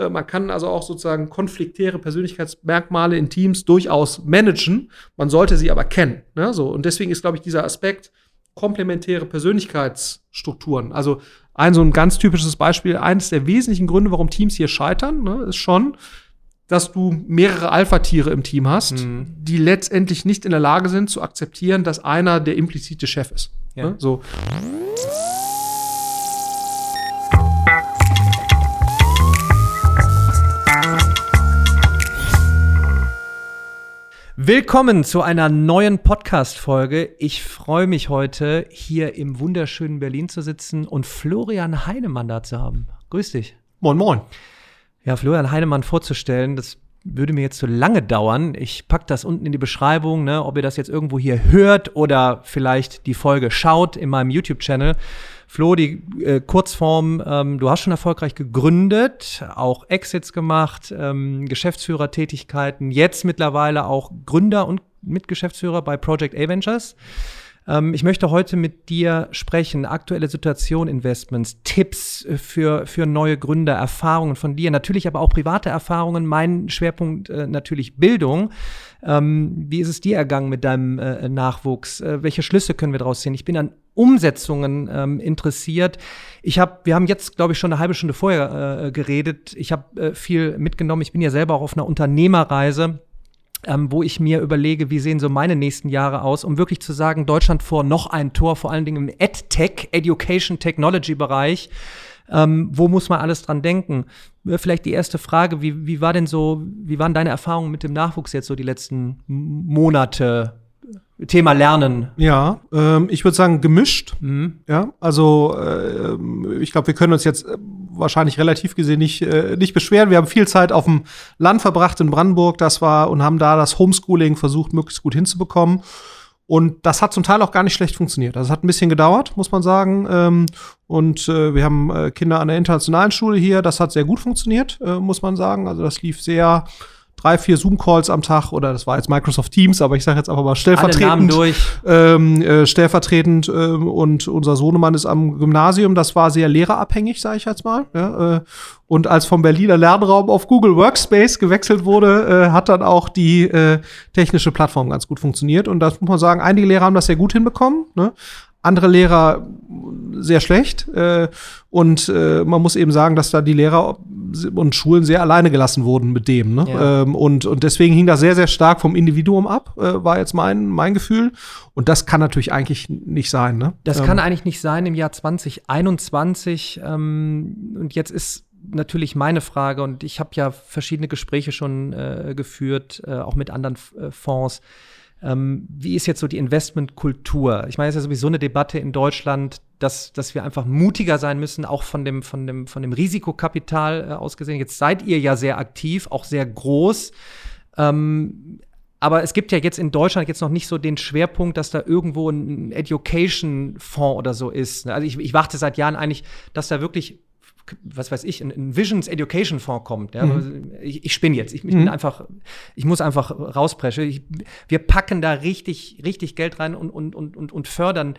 Äh, man kann also auch sozusagen konfliktäre Persönlichkeitsmerkmale in Teams durchaus managen. Man sollte sie aber kennen. Ne? So, und deswegen ist, glaube ich, dieser Aspekt komplementäre Persönlichkeitsstrukturen. Also ein so ein ganz typisches Beispiel, eines der wesentlichen Gründe, warum Teams hier scheitern, ne, ist schon, dass du mehrere Alpha-Tiere im Team hast, mhm. die letztendlich nicht in der Lage sind zu akzeptieren, dass einer der implizite Chef ist. Ja. Ne? So. Willkommen zu einer neuen Podcast-Folge. Ich freue mich heute, hier im wunderschönen Berlin zu sitzen und Florian Heinemann da zu haben. Grüß dich. Moin, moin. Ja, Florian Heinemann vorzustellen, das würde mir jetzt zu lange dauern. Ich packe das unten in die Beschreibung, ne, ob ihr das jetzt irgendwo hier hört oder vielleicht die Folge schaut in meinem YouTube-Channel. Flo, die äh, Kurzform, ähm, du hast schon erfolgreich gegründet, auch Exits gemacht, ähm, Geschäftsführertätigkeiten, jetzt mittlerweile auch Gründer und Mitgeschäftsführer bei Project A Ventures. Ähm, ich möchte heute mit dir sprechen, aktuelle Situation, Investments, Tipps für, für neue Gründer, Erfahrungen von dir, natürlich aber auch private Erfahrungen, mein Schwerpunkt äh, natürlich Bildung. Ähm, wie ist es dir ergangen mit deinem äh, Nachwuchs? Äh, welche Schlüsse können wir daraus ziehen? Ich bin an Umsetzungen ähm, interessiert. Ich habe, wir haben jetzt, glaube ich, schon eine halbe Stunde vorher äh, geredet. Ich habe äh, viel mitgenommen. Ich bin ja selber auch auf einer Unternehmerreise ähm, wo ich mir überlege, wie sehen so meine nächsten Jahre aus, um wirklich zu sagen, Deutschland vor noch ein Tor, vor allen Dingen im EdTech, Education Technology Bereich. Ähm, wo muss man alles dran denken? Äh, vielleicht die erste Frage, wie, wie war denn so, wie waren deine Erfahrungen mit dem Nachwuchs jetzt so die letzten Monate? Thema Lernen. Ja, ähm, ich würde sagen gemischt. Mhm. Ja, also äh, ich glaube, wir können uns jetzt äh, wahrscheinlich relativ gesehen nicht, äh, nicht beschweren. Wir haben viel Zeit auf dem Land verbracht in Brandenburg, das war und haben da das Homeschooling versucht, möglichst gut hinzubekommen. Und das hat zum Teil auch gar nicht schlecht funktioniert. Also es hat ein bisschen gedauert, muss man sagen. Ähm, und äh, wir haben äh, Kinder an der internationalen Schule hier. Das hat sehr gut funktioniert, äh, muss man sagen. Also das lief sehr drei, vier Zoom-Calls am Tag oder das war jetzt Microsoft Teams, aber ich sage jetzt einfach mal stellvertretend. Ähm, äh, stellvertretend äh, und unser Sohnemann ist am Gymnasium, das war sehr lehrerabhängig, sage ich jetzt mal. Ja, äh, und als vom Berliner Lernraum auf Google Workspace gewechselt wurde, äh, hat dann auch die äh, technische Plattform ganz gut funktioniert. Und das muss man sagen, einige Lehrer haben das sehr gut hinbekommen. Ne? Andere Lehrer sehr schlecht. Äh, und äh, man muss eben sagen, dass da die Lehrer und Schulen sehr alleine gelassen wurden mit dem. Ne? Ja. Ähm, und, und deswegen hing das sehr, sehr stark vom Individuum ab, äh, war jetzt mein, mein Gefühl. Und das kann natürlich eigentlich nicht sein. Ne? Das ähm. kann eigentlich nicht sein im Jahr 2021. Ähm, und jetzt ist natürlich meine Frage, und ich habe ja verschiedene Gespräche schon äh, geführt, äh, auch mit anderen äh, Fonds. Ähm, wie ist jetzt so die Investmentkultur? Ich meine, es ist ja sowieso eine Debatte in Deutschland, dass, dass wir einfach mutiger sein müssen, auch von dem, von dem, von dem Risikokapital äh, ausgesehen. Jetzt seid ihr ja sehr aktiv, auch sehr groß. Ähm, aber es gibt ja jetzt in Deutschland jetzt noch nicht so den Schwerpunkt, dass da irgendwo ein Education-Fonds oder so ist. Also ich, ich warte seit Jahren eigentlich, dass da wirklich was weiß ich, ein, Visions Education Fonds kommt. Ja? Mhm. Ich, ich spinne jetzt. Ich, ich mhm. bin einfach, ich muss einfach rauspreschen. Ich, wir packen da richtig, richtig Geld rein und, und, und, und, und fördern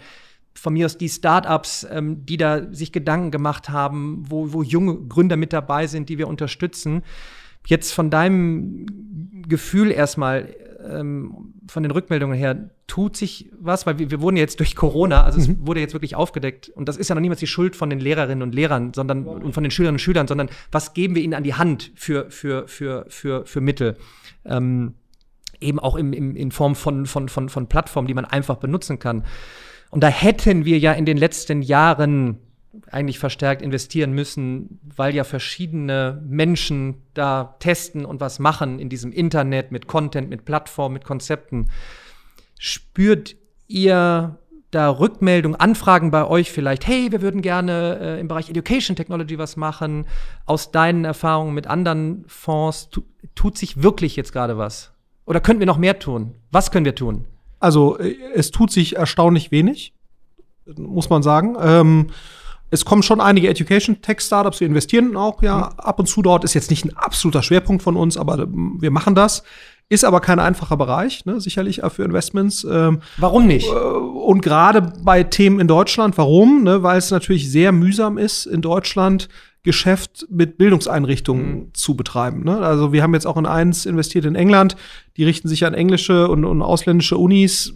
von mir aus die Startups, ähm, die da sich Gedanken gemacht haben, wo, wo junge Gründer mit dabei sind, die wir unterstützen. Jetzt von deinem Gefühl erstmal, ähm, von den Rückmeldungen her, tut sich was? Weil wir, wir wurden jetzt durch Corona, also mhm. es wurde jetzt wirklich aufgedeckt und das ist ja noch niemals die Schuld von den Lehrerinnen und Lehrern, sondern und von den Schülerinnen und Schülern, sondern was geben wir ihnen an die Hand für, für, für, für, für Mittel? Ähm, eben auch im, im, in Form von, von, von, von Plattformen, die man einfach benutzen kann. Und da hätten wir ja in den letzten Jahren eigentlich verstärkt investieren müssen, weil ja verschiedene Menschen da testen und was machen in diesem Internet mit Content, mit Plattformen, mit Konzepten. Spürt ihr da Rückmeldung, Anfragen bei euch vielleicht, hey, wir würden gerne äh, im Bereich Education Technology was machen, aus deinen Erfahrungen mit anderen Fonds, tu, tut sich wirklich jetzt gerade was? Oder könnten wir noch mehr tun? Was können wir tun? Also, äh, es tut sich erstaunlich wenig, muss man sagen. Ähm es kommen schon einige Education-Tech-Startups, wir investieren auch ja mhm. ab und zu dort. Ist jetzt nicht ein absoluter Schwerpunkt von uns, aber ähm, wir machen das. Ist aber kein einfacher Bereich, ne, sicherlich auch für Investments. Ähm, warum nicht? Äh, und gerade bei Themen in Deutschland, warum? Ne, weil es natürlich sehr mühsam ist, in Deutschland Geschäft mit Bildungseinrichtungen mhm. zu betreiben. Ne? Also wir haben jetzt auch in eins investiert in England, die richten sich an englische und, und ausländische Unis,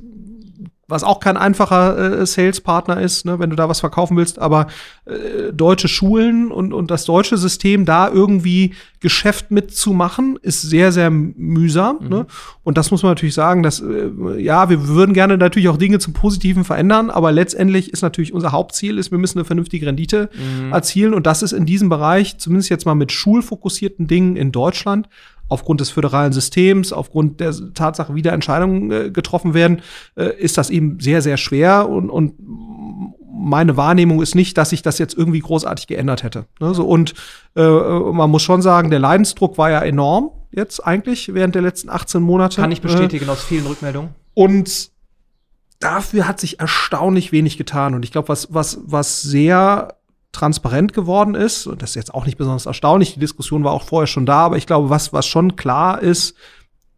was auch kein einfacher äh, Sales-Partner ist, ne, wenn du da was verkaufen willst, aber äh, deutsche Schulen und, und das deutsche System da irgendwie Geschäft mitzumachen, ist sehr, sehr mühsam. Mhm. Ne? Und das muss man natürlich sagen, dass, äh, ja, wir würden gerne natürlich auch Dinge zum Positiven verändern, aber letztendlich ist natürlich unser Hauptziel, ist, wir müssen eine vernünftige Rendite mhm. erzielen und das ist in diesem Bereich, zumindest jetzt mal mit schulfokussierten Dingen in Deutschland, aufgrund des föderalen Systems, aufgrund der Tatsache, wie da Entscheidungen äh, getroffen werden, äh, ist das eben sehr, sehr schwer und, und meine Wahrnehmung ist nicht, dass sich das jetzt irgendwie großartig geändert hätte. Ne? So, und äh, man muss schon sagen, der Leidensdruck war ja enorm jetzt eigentlich während der letzten 18 Monate. Kann ich bestätigen äh, aus vielen Rückmeldungen. Und dafür hat sich erstaunlich wenig getan. Und ich glaube, was, was, was sehr transparent geworden ist. Und das ist jetzt auch nicht besonders erstaunlich. Die Diskussion war auch vorher schon da, aber ich glaube, was, was schon klar ist,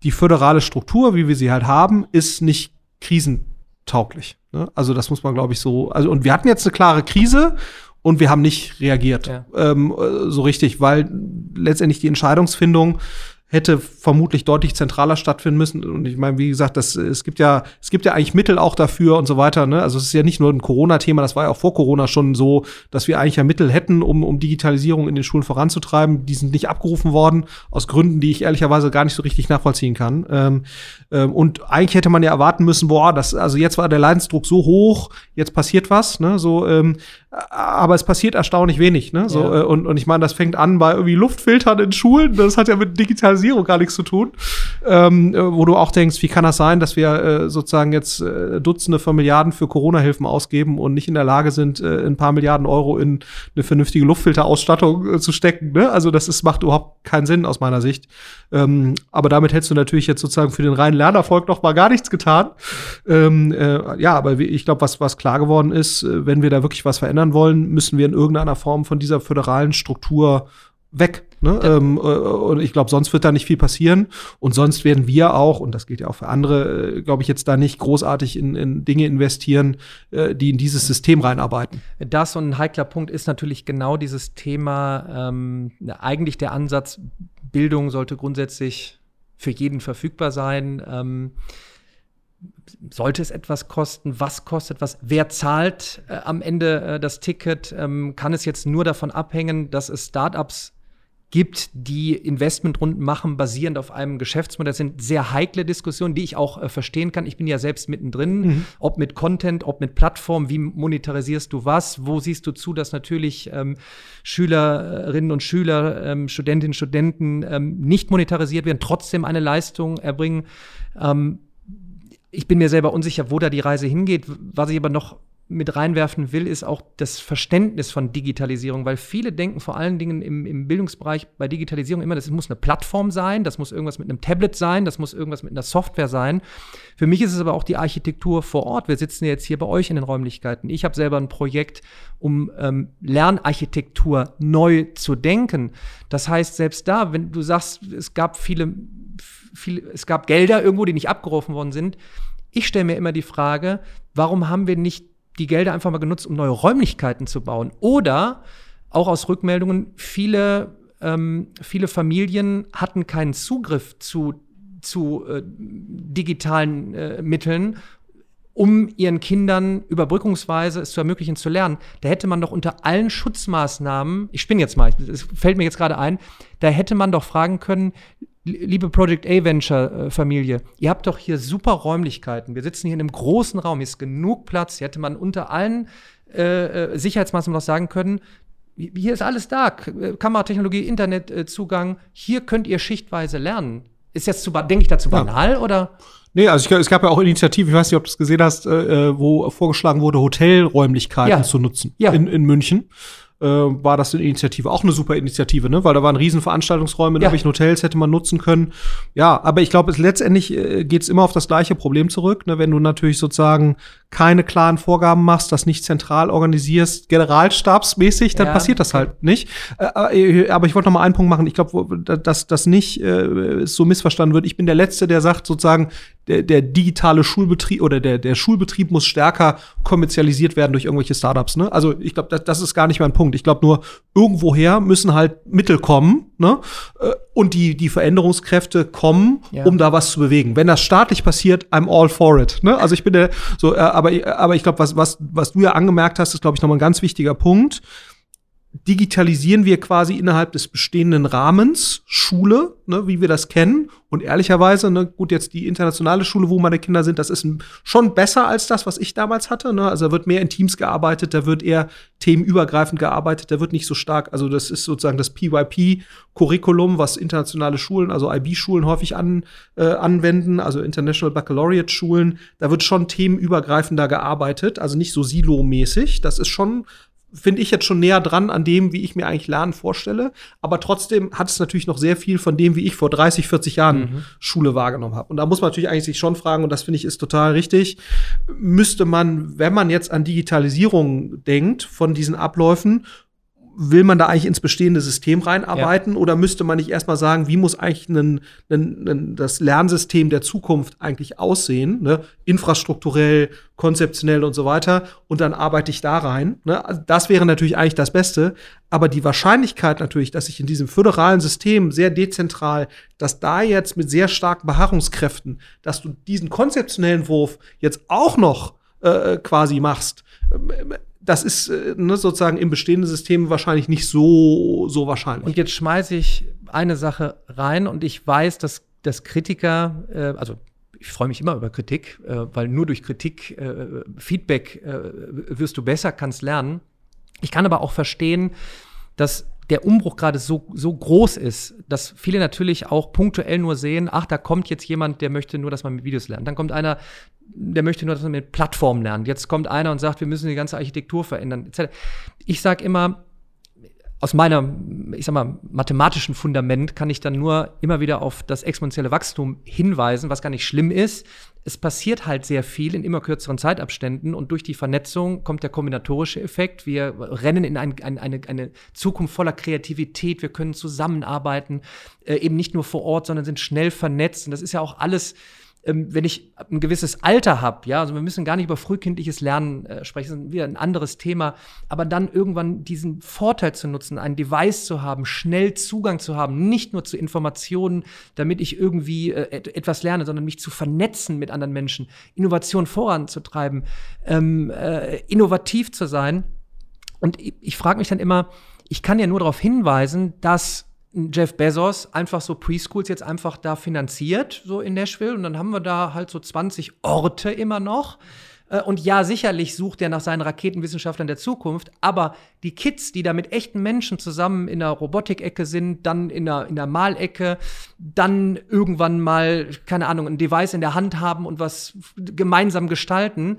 die föderale Struktur, wie wir sie halt haben, ist nicht krisentauglich. Ne? Also das muss man, glaube ich, so. Also, und wir hatten jetzt eine klare Krise und wir haben nicht reagiert ja. ähm, so richtig, weil letztendlich die Entscheidungsfindung hätte vermutlich deutlich zentraler stattfinden müssen. Und ich meine, wie gesagt, das, es gibt ja, es gibt ja eigentlich Mittel auch dafür und so weiter. Ne? Also es ist ja nicht nur ein Corona-Thema, das war ja auch vor Corona schon so, dass wir eigentlich ja Mittel hätten, um, um Digitalisierung in den Schulen voranzutreiben. Die sind nicht abgerufen worden, aus Gründen, die ich ehrlicherweise gar nicht so richtig nachvollziehen kann. Ähm, ähm, und eigentlich hätte man ja erwarten müssen, boah, das, also jetzt war der Leidensdruck so hoch, jetzt passiert was, ne? So, ähm, aber es passiert erstaunlich wenig, ne? So, ja. äh, und, und ich meine, das fängt an bei irgendwie Luftfiltern in Schulen, das hat ja mit Digitalisierung gar nichts zu tun. Ähm, äh, wo du auch denkst, wie kann das sein, dass wir äh, sozusagen jetzt äh, Dutzende von Milliarden für Corona-Hilfen ausgeben und nicht in der Lage sind, äh, ein paar Milliarden Euro in eine vernünftige Luftfilterausstattung äh, zu stecken, ne? Also das ist, macht überhaupt keinen Sinn aus meiner Sicht. Ähm, aber damit hättest du natürlich jetzt sozusagen für den reinen Lernerfolg noch mal gar nichts getan. Ähm, äh, ja, aber ich glaube, was, was klar geworden ist, wenn wir da wirklich was verändern wollen, müssen wir in irgendeiner Form von dieser föderalen Struktur weg. Ne? Ja. Ähm, äh, und ich glaube, sonst wird da nicht viel passieren. Und sonst werden wir auch, und das gilt ja auch für andere, äh, glaube ich, jetzt da nicht großartig in, in Dinge investieren, äh, die in dieses System reinarbeiten. Das und ein heikler Punkt ist natürlich genau dieses Thema, ähm, eigentlich der Ansatz, Bildung sollte grundsätzlich für jeden verfügbar sein. Ähm, sollte es etwas kosten? Was kostet was? Wer zahlt äh, am Ende äh, das Ticket? Ähm, kann es jetzt nur davon abhängen, dass es Startups gibt, die Investmentrunden machen, basierend auf einem Geschäftsmodell. Das sind sehr heikle Diskussionen, die ich auch äh, verstehen kann. Ich bin ja selbst mittendrin, mhm. ob mit Content, ob mit Plattform, wie monetarisierst du was, wo siehst du zu, dass natürlich ähm, Schülerinnen und Schüler, ähm, Studentinnen und Studenten ähm, nicht monetarisiert werden, trotzdem eine Leistung erbringen. Ähm, ich bin mir selber unsicher, wo da die Reise hingeht. Was ich aber noch mit reinwerfen will, ist auch das Verständnis von Digitalisierung, weil viele denken vor allen Dingen im, im Bildungsbereich bei Digitalisierung immer, das muss eine Plattform sein, das muss irgendwas mit einem Tablet sein, das muss irgendwas mit einer Software sein. Für mich ist es aber auch die Architektur vor Ort. Wir sitzen jetzt hier bei euch in den Räumlichkeiten. Ich habe selber ein Projekt, um ähm, Lernarchitektur neu zu denken. Das heißt, selbst da, wenn du sagst, es gab viele, viele es gab Gelder irgendwo, die nicht abgerufen worden sind, ich stelle mir immer die Frage, warum haben wir nicht die Gelder einfach mal genutzt, um neue Räumlichkeiten zu bauen. Oder auch aus Rückmeldungen, viele, ähm, viele Familien hatten keinen Zugriff zu, zu äh, digitalen äh, Mitteln, um ihren Kindern überbrückungsweise es zu ermöglichen zu lernen. Da hätte man doch unter allen Schutzmaßnahmen, ich spinne jetzt mal, es fällt mir jetzt gerade ein, da hätte man doch fragen können, liebe Project A-Venture-Familie, ihr habt doch hier super Räumlichkeiten. Wir sitzen hier in einem großen Raum, hier ist genug Platz. Hier hätte man unter allen äh, äh Sicherheitsmaßnahmen noch sagen können, hier ist alles da. Äh, Kameratechnologie, Internetzugang. Äh, hier könnt ihr schichtweise lernen. Ist jetzt zu, denke ich dazu banal ja. oder? Nee, also ich, es gab ja auch Initiativen, ich weiß nicht, ob du es gesehen hast, äh, wo vorgeschlagen wurde, Hotelräumlichkeiten ja. zu nutzen ja. in, in München äh, war das eine Initiative. Auch eine super Initiative, ne? Weil da waren Riesenveranstaltungsräume in ja. irgendwelchen Hotels, hätte man nutzen können. Ja, aber ich glaube, letztendlich äh, geht es immer auf das gleiche Problem zurück, ne? Wenn du natürlich sozusagen keine klaren Vorgaben machst, das nicht zentral organisierst, generalstabsmäßig, dann ja. passiert das halt nicht. Äh, äh aber ich wollte noch mal einen Punkt machen. Ich glaube, dass das nicht äh, so missverstanden wird. Ich bin der Letzte, der sagt sozusagen, der, der digitale Schulbetrieb oder der, der Schulbetrieb muss stärker kommerzialisiert werden durch irgendwelche Startups. Ne? Also ich glaube, das, das ist gar nicht mein Punkt. Ich glaube nur, irgendwoher müssen halt Mittel kommen ne? Äh, und die, die Veränderungskräfte kommen, ja. um da was zu bewegen. Wenn das staatlich passiert, I'm all for it. Ne? Also ich bin der, so, äh, aber, aber ich glaube, was, was, was du ja angemerkt hast, ist, glaube ich, nochmal ein ganz wichtiger Punkt digitalisieren wir quasi innerhalb des bestehenden Rahmens Schule, ne, wie wir das kennen. Und ehrlicherweise, ne, gut, jetzt die internationale Schule, wo meine Kinder sind, das ist schon besser als das, was ich damals hatte. Ne? Also da wird mehr in Teams gearbeitet, da wird eher themenübergreifend gearbeitet, da wird nicht so stark, also das ist sozusagen das PYP-Curriculum, was internationale Schulen, also IB-Schulen häufig an, äh, anwenden, also International Baccalaureate-Schulen. Da wird schon themenübergreifender gearbeitet, also nicht so silo-mäßig. Das ist schon finde ich jetzt schon näher dran an dem, wie ich mir eigentlich Lernen vorstelle. Aber trotzdem hat es natürlich noch sehr viel von dem, wie ich vor 30, 40 Jahren mhm. Schule wahrgenommen habe. Und da muss man natürlich eigentlich sich schon fragen, und das finde ich ist total richtig, müsste man, wenn man jetzt an Digitalisierung denkt von diesen Abläufen, will man da eigentlich ins bestehende System reinarbeiten ja. oder müsste man nicht erstmal sagen, wie muss eigentlich ein, ein, ein, das Lernsystem der Zukunft eigentlich aussehen, ne? infrastrukturell, konzeptionell und so weiter und dann arbeite ich da rein. Ne? Also das wäre natürlich eigentlich das Beste, aber die Wahrscheinlichkeit natürlich, dass ich in diesem föderalen System sehr dezentral, dass da jetzt mit sehr starken Beharrungskräften, dass du diesen konzeptionellen Wurf jetzt auch noch äh, quasi machst, das ist äh, ne, sozusagen im bestehenden System wahrscheinlich nicht so, so wahrscheinlich. Und jetzt schmeiße ich eine Sache rein und ich weiß, dass, dass Kritiker, äh, also ich freue mich immer über Kritik, äh, weil nur durch Kritik, äh, Feedback äh, wirst du besser, kannst lernen. Ich kann aber auch verstehen, dass der Umbruch gerade so, so groß ist, dass viele natürlich auch punktuell nur sehen, ach, da kommt jetzt jemand, der möchte nur, dass man mit Videos lernt. Dann kommt einer, der möchte nur, dass man mit Plattformen lernt. Jetzt kommt einer und sagt, wir müssen die ganze Architektur verändern. Ich sage immer, aus meiner, ich sag mal, mathematischen Fundament kann ich dann nur immer wieder auf das exponentielle Wachstum hinweisen, was gar nicht schlimm ist. Es passiert halt sehr viel in immer kürzeren Zeitabständen und durch die Vernetzung kommt der kombinatorische Effekt. Wir rennen in ein, ein, eine, eine Zukunft voller Kreativität. Wir können zusammenarbeiten, äh, eben nicht nur vor Ort, sondern sind schnell vernetzt. Und das ist ja auch alles ähm, wenn ich ein gewisses Alter habe, ja, also wir müssen gar nicht über frühkindliches Lernen äh, sprechen, das ist wieder ein anderes Thema, aber dann irgendwann diesen Vorteil zu nutzen, ein Device zu haben, schnell Zugang zu haben, nicht nur zu Informationen, damit ich irgendwie äh, etwas lerne, sondern mich zu vernetzen mit anderen Menschen, Innovation voranzutreiben, ähm, äh, innovativ zu sein. Und ich, ich frage mich dann immer, ich kann ja nur darauf hinweisen, dass Jeff Bezos einfach so Preschools jetzt einfach da finanziert, so in Nashville. Und dann haben wir da halt so 20 Orte immer noch. Äh, und ja, sicherlich sucht er nach seinen Raketenwissenschaftlern der Zukunft, aber die Kids, die da mit echten Menschen zusammen in der Robotikecke sind, dann in der, in der Malecke, dann irgendwann mal, keine Ahnung, ein Device in der Hand haben und was gemeinsam gestalten,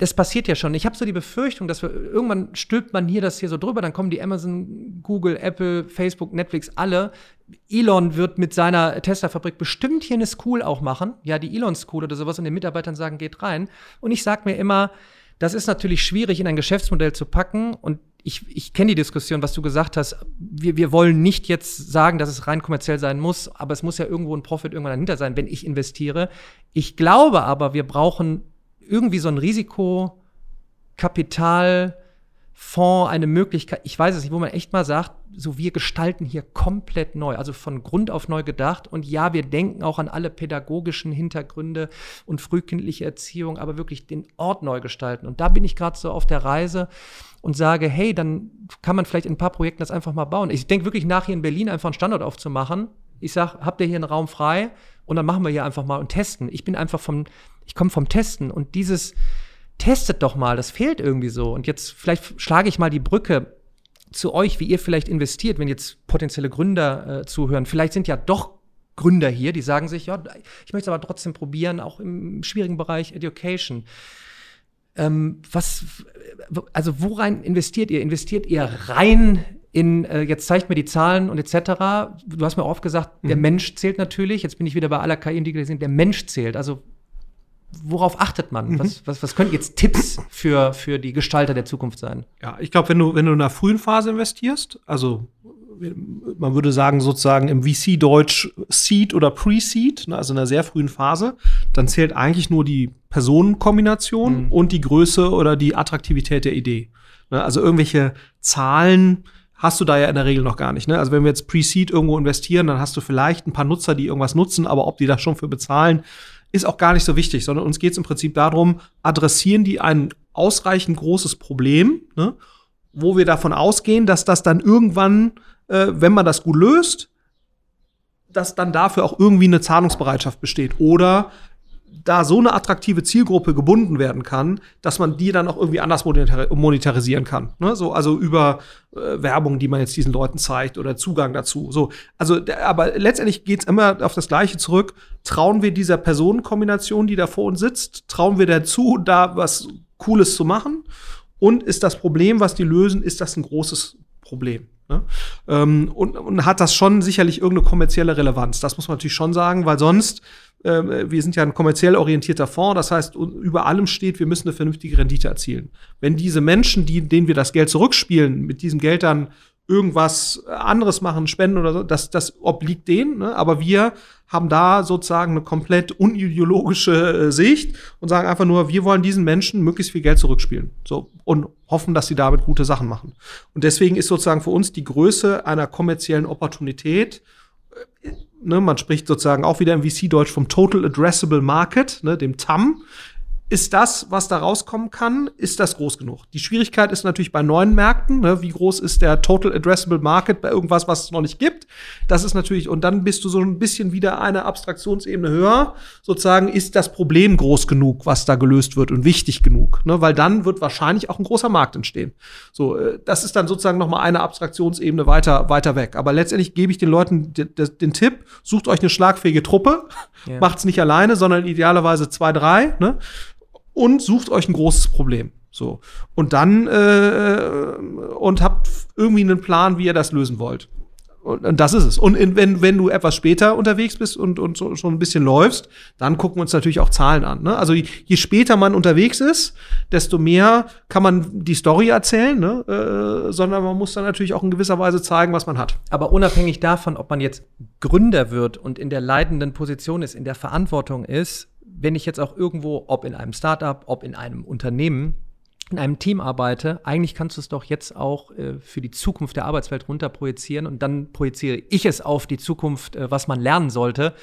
das passiert ja schon. Ich habe so die Befürchtung, dass wir irgendwann stülpt man hier das hier so drüber, dann kommen die Amazon, Google, Apple, Facebook, Netflix, alle. Elon wird mit seiner Tesla-Fabrik bestimmt hier eine School auch machen. Ja, die Elon School oder sowas und den Mitarbeitern sagen, geht rein. Und ich sage mir immer, das ist natürlich schwierig in ein Geschäftsmodell zu packen und ich, ich kenne die Diskussion, was du gesagt hast. Wir, wir wollen nicht jetzt sagen, dass es rein kommerziell sein muss, aber es muss ja irgendwo ein Profit irgendwann dahinter sein, wenn ich investiere. Ich glaube aber, wir brauchen irgendwie so ein Risikokapitalfonds, eine Möglichkeit, ich weiß es nicht, wo man echt mal sagt, so wir gestalten hier komplett neu, also von Grund auf neu gedacht. Und ja, wir denken auch an alle pädagogischen Hintergründe und frühkindliche Erziehung, aber wirklich den Ort neu gestalten. Und da bin ich gerade so auf der Reise und sage, hey, dann kann man vielleicht in ein paar Projekten das einfach mal bauen. Ich denke wirklich nach, hier in Berlin einfach einen Standort aufzumachen. Ich sage, habt ihr hier einen Raum frei? Und dann machen wir hier einfach mal und testen. Ich bin einfach vom, ich komme vom Testen und dieses testet doch mal, das fehlt irgendwie so. Und jetzt vielleicht schlage ich mal die Brücke zu euch, wie ihr vielleicht investiert, wenn jetzt potenzielle Gründer äh, zuhören. Vielleicht sind ja doch Gründer hier, die sagen sich, ja, ich möchte es aber trotzdem probieren, auch im schwierigen Bereich Education. Ähm, was, also worein investiert ihr? Investiert ihr rein in, äh, jetzt zeigt mir die Zahlen und etc. Du hast mir oft gesagt, mhm. der Mensch zählt natürlich. Jetzt bin ich wieder bei aller KI und Digitalisierung. Der Mensch zählt. Also worauf achtet man? Mhm. Was, was, was könnten jetzt Tipps für, für die Gestalter der Zukunft sein? Ja, ich glaube, wenn du, wenn du in einer frühen Phase investierst, also man würde sagen sozusagen im VC-Deutsch Seed oder Pre-Seed, ne, also in einer sehr frühen Phase, dann zählt eigentlich nur die Personenkombination mhm. und die Größe oder die Attraktivität der Idee. Ne, also irgendwelche Zahlen hast du da ja in der Regel noch gar nicht. Ne? Also wenn wir jetzt Pre-Seed irgendwo investieren, dann hast du vielleicht ein paar Nutzer, die irgendwas nutzen, aber ob die da schon für bezahlen, ist auch gar nicht so wichtig, sondern uns geht es im Prinzip darum, adressieren die ein ausreichend großes Problem, ne? wo wir davon ausgehen, dass das dann irgendwann, äh, wenn man das gut löst, dass dann dafür auch irgendwie eine Zahlungsbereitschaft besteht. Oder da so eine attraktive Zielgruppe gebunden werden kann, dass man die dann auch irgendwie anders monetarisieren kann. Ne? So, also über äh, Werbung, die man jetzt diesen Leuten zeigt oder Zugang dazu. So, also, aber letztendlich geht's immer auf das Gleiche zurück. Trauen wir dieser Personenkombination, die da vor uns sitzt, trauen wir dazu, da was Cooles zu machen? Und ist das Problem, was die lösen, ist das ein großes Problem? Ne? Ähm, und, und hat das schon sicherlich irgendeine kommerzielle Relevanz. Das muss man natürlich schon sagen, weil sonst äh, wir sind ja ein kommerziell orientierter Fonds, das heißt, über allem steht, wir müssen eine vernünftige Rendite erzielen. Wenn diese Menschen, die, denen wir das Geld zurückspielen, mit diesem Geld dann irgendwas anderes machen, spenden oder so, das, das obliegt denen. Ne? Aber wir haben da sozusagen eine komplett unideologische äh, Sicht und sagen einfach nur, wir wollen diesen Menschen möglichst viel Geld zurückspielen. So, und hoffen, dass sie damit gute Sachen machen. Und deswegen ist sozusagen für uns die Größe einer kommerziellen Opportunität äh, Ne, man spricht sozusagen auch wieder im VC-Deutsch vom Total Addressable Market, ne, dem TAM ist das, was da rauskommen kann, ist das groß genug? Die Schwierigkeit ist natürlich bei neuen Märkten, ne? wie groß ist der Total Addressable Market bei irgendwas, was es noch nicht gibt? Das ist natürlich, und dann bist du so ein bisschen wieder eine Abstraktionsebene höher, sozusagen, ist das Problem groß genug, was da gelöst wird und wichtig genug? Ne? Weil dann wird wahrscheinlich auch ein großer Markt entstehen. So, äh, das ist dann sozusagen noch mal eine Abstraktionsebene weiter, weiter weg. Aber letztendlich gebe ich den Leuten den, den Tipp, sucht euch eine schlagfähige Truppe, ja. macht's nicht alleine, sondern idealerweise zwei, drei, ne? Und sucht euch ein großes Problem. So. Und dann äh, und habt irgendwie einen Plan, wie ihr das lösen wollt. Und, und das ist es. Und in, wenn, wenn du etwas später unterwegs bist und, und so, schon ein bisschen läufst, dann gucken wir uns natürlich auch Zahlen an. Ne? Also je, je später man unterwegs ist, desto mehr kann man die Story erzählen, ne? äh, sondern man muss dann natürlich auch in gewisser Weise zeigen, was man hat. Aber unabhängig davon, ob man jetzt Gründer wird und in der leitenden Position ist, in der Verantwortung ist, wenn ich jetzt auch irgendwo, ob in einem Startup, ob in einem Unternehmen, in einem Team arbeite, eigentlich kannst du es doch jetzt auch äh, für die Zukunft der Arbeitswelt runterprojizieren und dann projiziere ich es auf die Zukunft, äh, was man lernen sollte,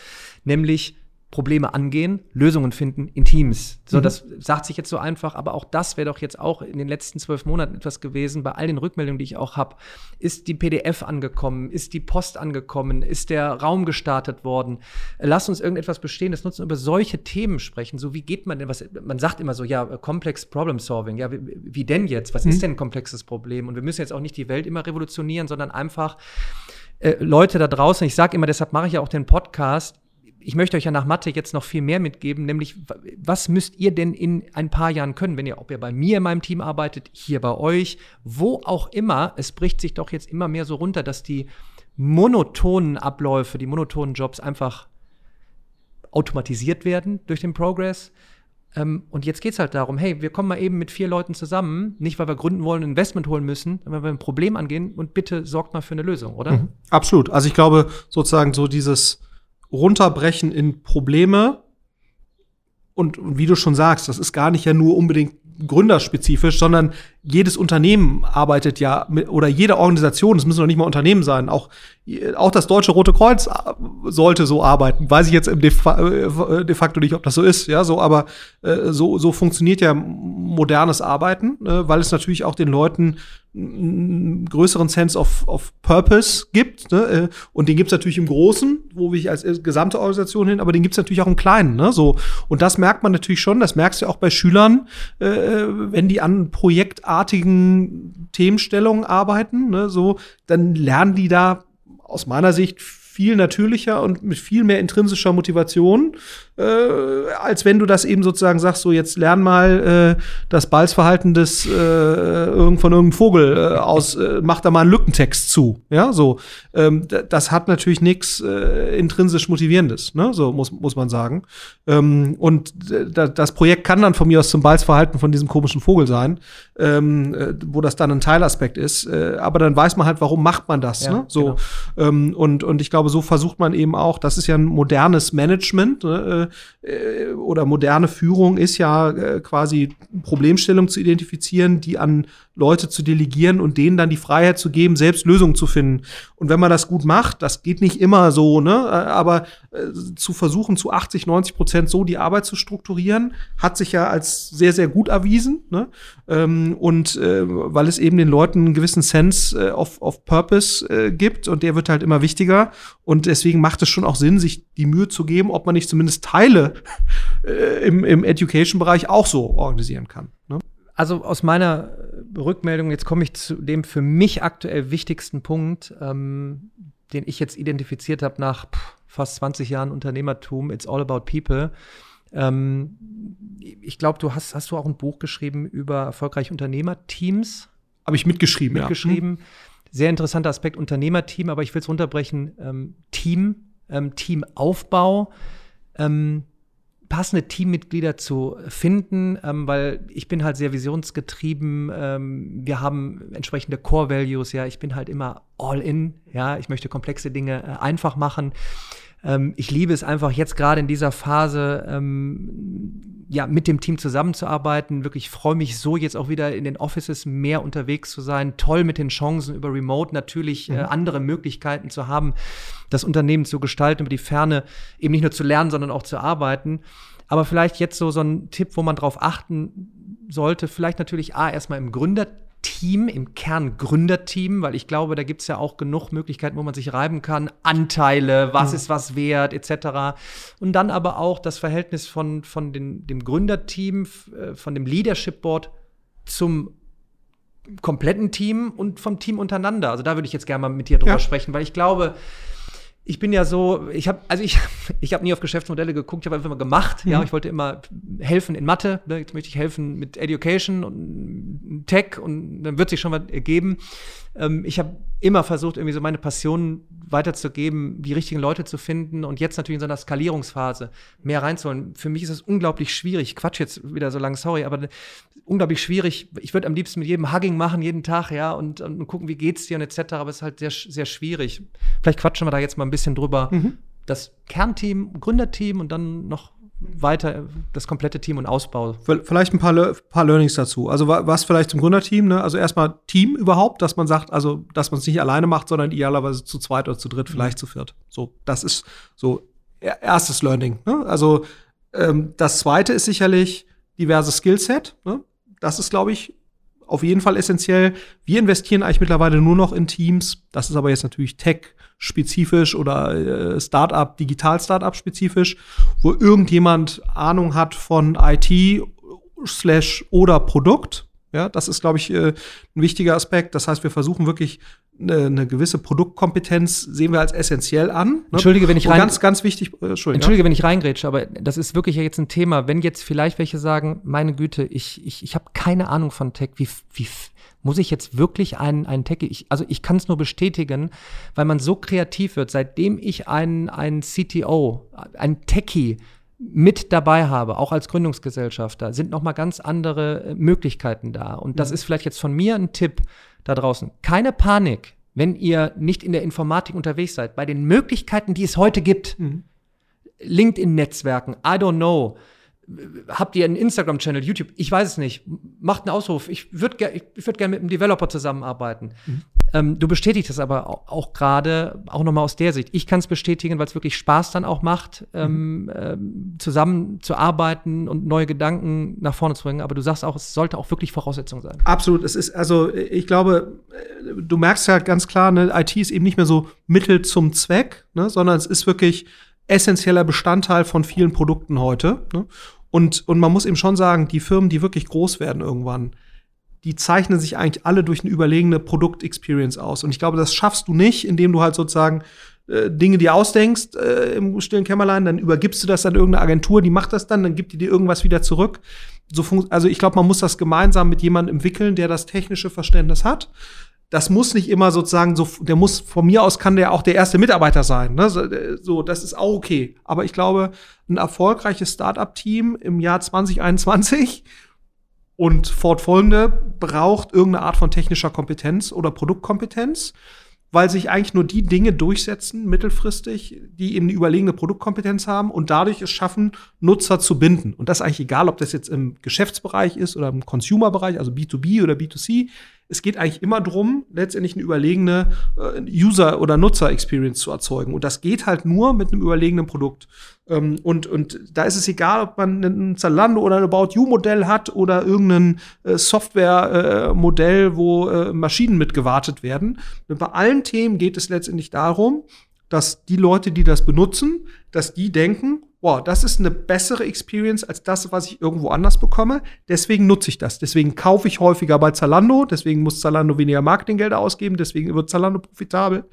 nämlich Probleme angehen, Lösungen finden in Teams. So, mhm. das sagt sich jetzt so einfach, aber auch das wäre doch jetzt auch in den letzten zwölf Monaten etwas gewesen. Bei all den Rückmeldungen, die ich auch habe, ist die PDF angekommen, ist die Post angekommen, ist der Raum gestartet worden. Lass uns irgendetwas bestehen, das nutzen, über solche Themen sprechen. So, wie geht man denn, was, man sagt immer so, ja, Complex Problem Solving, ja, wie, wie denn jetzt? Was mhm. ist denn ein komplexes Problem? Und wir müssen jetzt auch nicht die Welt immer revolutionieren, sondern einfach äh, Leute da draußen, ich sage immer, deshalb mache ich ja auch den Podcast, ich möchte euch ja nach Mathe jetzt noch viel mehr mitgeben, nämlich was müsst ihr denn in ein paar Jahren können, wenn ihr, ob ihr bei mir in meinem Team arbeitet, hier bei euch, wo auch immer, es bricht sich doch jetzt immer mehr so runter, dass die monotonen Abläufe, die monotonen Jobs einfach automatisiert werden durch den Progress. Ähm, und jetzt geht es halt darum, hey, wir kommen mal eben mit vier Leuten zusammen, nicht weil wir gründen wollen, ein Investment holen müssen, sondern weil wir ein Problem angehen und bitte sorgt mal für eine Lösung, oder? Mhm. Absolut. Also ich glaube sozusagen so dieses runterbrechen in Probleme. Und, und wie du schon sagst, das ist gar nicht ja nur unbedingt gründerspezifisch, sondern jedes Unternehmen arbeitet ja mit, oder jede Organisation, es müssen doch nicht mal Unternehmen sein, auch, auch das Deutsche Rote Kreuz äh, sollte so arbeiten. Weiß ich jetzt de, äh, de facto nicht, ob das so ist, ja, so, aber äh, so, so funktioniert ja modernes Arbeiten, äh, weil es natürlich auch den Leuten einen größeren Sense of, of Purpose gibt. Ne? Äh, und den gibt's natürlich im Großen, wo ich als gesamte Organisation hin, aber den gibt's natürlich auch im Kleinen. Ne? So. Und das merkt man natürlich schon, das merkst du auch bei Schülern, äh, wenn die an projektartigen Themenstellungen arbeiten, ne? so, dann lernen die da aus meiner Sicht viel natürlicher und mit viel mehr intrinsischer Motivation, äh, als wenn du das eben sozusagen sagst, so jetzt lern mal äh, das Balzverhalten des äh, irgend von irgendeinem Vogel äh, aus, äh, mach da mal einen Lückentext zu. Ja, so. Ähm, das hat natürlich nichts äh, intrinsisch Motivierendes, ne? So muss, muss man sagen. Ähm, und das Projekt kann dann von mir aus zum Balzverhalten von diesem komischen Vogel sein, ähm, äh, wo das dann ein Teilaspekt ist. Äh, aber dann weiß man halt, warum macht man das. Ja, ne? So. Genau. Ähm, und, und ich glaube, so versucht man eben auch, das ist ja ein modernes Management ne? äh, oder moderne Führung ist ja äh, quasi Problemstellung zu identifizieren, die an Leute zu delegieren und denen dann die Freiheit zu geben, selbst Lösungen zu finden. Und wenn man das gut macht, das geht nicht immer so, ne, aber äh, zu versuchen, zu 80, 90 Prozent so die Arbeit zu strukturieren, hat sich ja als sehr, sehr gut erwiesen. Ne? Ähm, und äh, weil es eben den Leuten einen gewissen Sense äh, of, of Purpose äh, gibt und der wird halt immer wichtiger. Und deswegen macht es schon auch Sinn, sich die Mühe zu geben, ob man nicht zumindest Teile äh, im, im Education-Bereich auch so organisieren kann. Ne? Also aus meiner Rückmeldung, jetzt komme ich zu dem für mich aktuell wichtigsten Punkt, ähm, den ich jetzt identifiziert habe nach pff, fast 20 Jahren Unternehmertum, It's All About People. Ähm, ich glaube, du hast, hast du auch ein Buch geschrieben über erfolgreiche Unternehmerteams? Habe ich mitgeschrieben, mitgeschrieben. ja. Sehr interessanter Aspekt Unternehmerteam, aber ich will es runterbrechen. Ähm, Team, ähm, Teamaufbau. Ähm, passende Teammitglieder zu finden, ähm, weil ich bin halt sehr visionsgetrieben. Ähm, wir haben entsprechende Core Values. Ja, ich bin halt immer all in. Ja, ich möchte komplexe Dinge äh, einfach machen. Ähm, ich liebe es einfach jetzt gerade in dieser Phase, ähm, ja, mit dem Team zusammenzuarbeiten. Wirklich freue mich so jetzt auch wieder in den Offices mehr unterwegs zu sein. Toll mit den Chancen über Remote natürlich äh, mhm. andere Möglichkeiten zu haben, das Unternehmen zu gestalten, über die Ferne eben nicht nur zu lernen, sondern auch zu arbeiten. Aber vielleicht jetzt so, so ein Tipp, wo man drauf achten sollte, vielleicht natürlich A, erstmal im Gründer Team, im Kern Gründerteam, weil ich glaube, da gibt es ja auch genug Möglichkeiten, wo man sich reiben kann. Anteile, was mhm. ist was wert, etc. Und dann aber auch das Verhältnis von, von den, dem Gründerteam, äh, von dem Leadership Board zum kompletten Team und vom Team untereinander. Also da würde ich jetzt gerne mal mit dir drüber ja. sprechen, weil ich glaube, ich bin ja so, ich habe, also ich, ich habe nie auf Geschäftsmodelle geguckt, ich habe einfach immer gemacht. Mhm. Ja, ich wollte immer helfen in Mathe. Ne? Jetzt möchte ich helfen mit Education und Tech und dann wird sich schon was ergeben. Ähm, ich habe immer versucht, irgendwie so meine Passion weiterzugeben, die richtigen Leute zu finden und jetzt natürlich in so einer Skalierungsphase mehr reinzuholen. Für mich ist es unglaublich schwierig. Quatsch jetzt wieder so lange, sorry, aber unglaublich schwierig. Ich würde am liebsten mit jedem Hugging machen, jeden Tag, ja, und, und gucken, wie geht's dir und etc., aber es ist halt sehr, sehr schwierig. Vielleicht quatschen wir da jetzt mal ein bisschen drüber. Mhm. Das Kernteam, Gründerteam und dann noch weiter das komplette Team und Ausbau. Vielleicht ein paar, paar Learnings dazu. Also was vielleicht zum Gründerteam, ne? Also erstmal Team überhaupt, dass man sagt, also dass man es nicht alleine macht, sondern idealerweise zu zweit oder zu dritt, vielleicht mhm. zu viert. So, das ist so erstes Learning. Ne? Also ähm, das zweite ist sicherlich diverses Skillset. Ne? Das ist, glaube ich, auf jeden Fall essentiell. Wir investieren eigentlich mittlerweile nur noch in Teams. Das ist aber jetzt natürlich Tech-spezifisch oder äh, Startup, Digital-Startup-spezifisch, wo irgendjemand Ahnung hat von IT slash oder Produkt. Ja, das ist, glaube ich, äh, ein wichtiger Aspekt. Das heißt, wir versuchen wirklich eine, eine gewisse Produktkompetenz sehen wir als essentiell an. Ne? Entschuldige, wenn ich rein, ganz, ganz wichtig. Äh, Entschuldige, ja? wenn ich reingrätsche, aber das ist wirklich jetzt ein Thema. Wenn jetzt vielleicht welche sagen, meine Güte, ich, ich, ich habe keine Ahnung von Tech, wie, wie muss ich jetzt wirklich einen, einen Tech, ich, also ich kann es nur bestätigen, weil man so kreativ wird, seitdem ich einen, einen CTO, einen Techie mit dabei habe, auch als Gründungsgesellschafter, sind noch mal ganz andere äh, Möglichkeiten da. Und das mhm. ist vielleicht jetzt von mir ein Tipp da draußen. Keine Panik, wenn ihr nicht in der Informatik unterwegs seid. Bei den Möglichkeiten, die es heute gibt, mhm. LinkedIn-Netzwerken, I don't know, habt ihr einen Instagram-Channel, YouTube? Ich weiß es nicht. Macht einen Ausruf. Ich würde ger ich würd gerne mit einem Developer zusammenarbeiten. Mhm. Ähm, du bestätigst das aber auch, auch gerade, auch nochmal aus der Sicht. Ich kann es bestätigen, weil es wirklich Spaß dann auch macht, ähm, mhm. ähm, zusammen zu arbeiten und neue Gedanken nach vorne zu bringen. Aber du sagst auch, es sollte auch wirklich Voraussetzung sein. Absolut. Es ist, also ich glaube, du merkst ja ganz klar, ne, IT ist eben nicht mehr so Mittel zum Zweck, ne, sondern es ist wirklich essentieller Bestandteil von vielen Produkten heute. Ne? Und, und man muss eben schon sagen, die Firmen, die wirklich groß werden irgendwann, die zeichnen sich eigentlich alle durch eine überlegene Produktexperience aus. Und ich glaube, das schaffst du nicht, indem du halt sozusagen äh, Dinge dir ausdenkst äh, im stillen Kämmerlein, dann übergibst du das an irgendeine Agentur, die macht das dann, dann gibt die dir irgendwas wieder zurück. So also ich glaube, man muss das gemeinsam mit jemandem entwickeln, der das technische Verständnis hat das muss nicht immer sozusagen so, der muss von mir aus kann der auch der erste Mitarbeiter sein. Ne? So, das ist auch okay. Aber ich glaube, ein erfolgreiches Startup-Team im Jahr 2021 und fortfolgende braucht irgendeine Art von technischer Kompetenz oder Produktkompetenz weil sich eigentlich nur die Dinge durchsetzen, mittelfristig, die eben eine überlegene Produktkompetenz haben und dadurch es schaffen, Nutzer zu binden. Und das ist eigentlich egal, ob das jetzt im Geschäftsbereich ist oder im Consumer-Bereich, also B2B oder B2C. Es geht eigentlich immer drum, letztendlich eine überlegene äh, User- oder Nutzer-Experience zu erzeugen. Und das geht halt nur mit einem überlegenen Produkt. Ähm, und, und da ist es egal, ob man ein Zalando oder ein About You-Modell hat oder irgendein äh, Software-Modell, äh, wo äh, Maschinen mit gewartet werden. Und bei allen Themen geht es letztendlich darum, dass die Leute, die das benutzen, dass die denken, wow, das ist eine bessere Experience als das, was ich irgendwo anders bekomme. Deswegen nutze ich das. Deswegen kaufe ich häufiger bei Zalando. Deswegen muss Zalando weniger Marketinggelder ausgeben. Deswegen wird Zalando profitabel.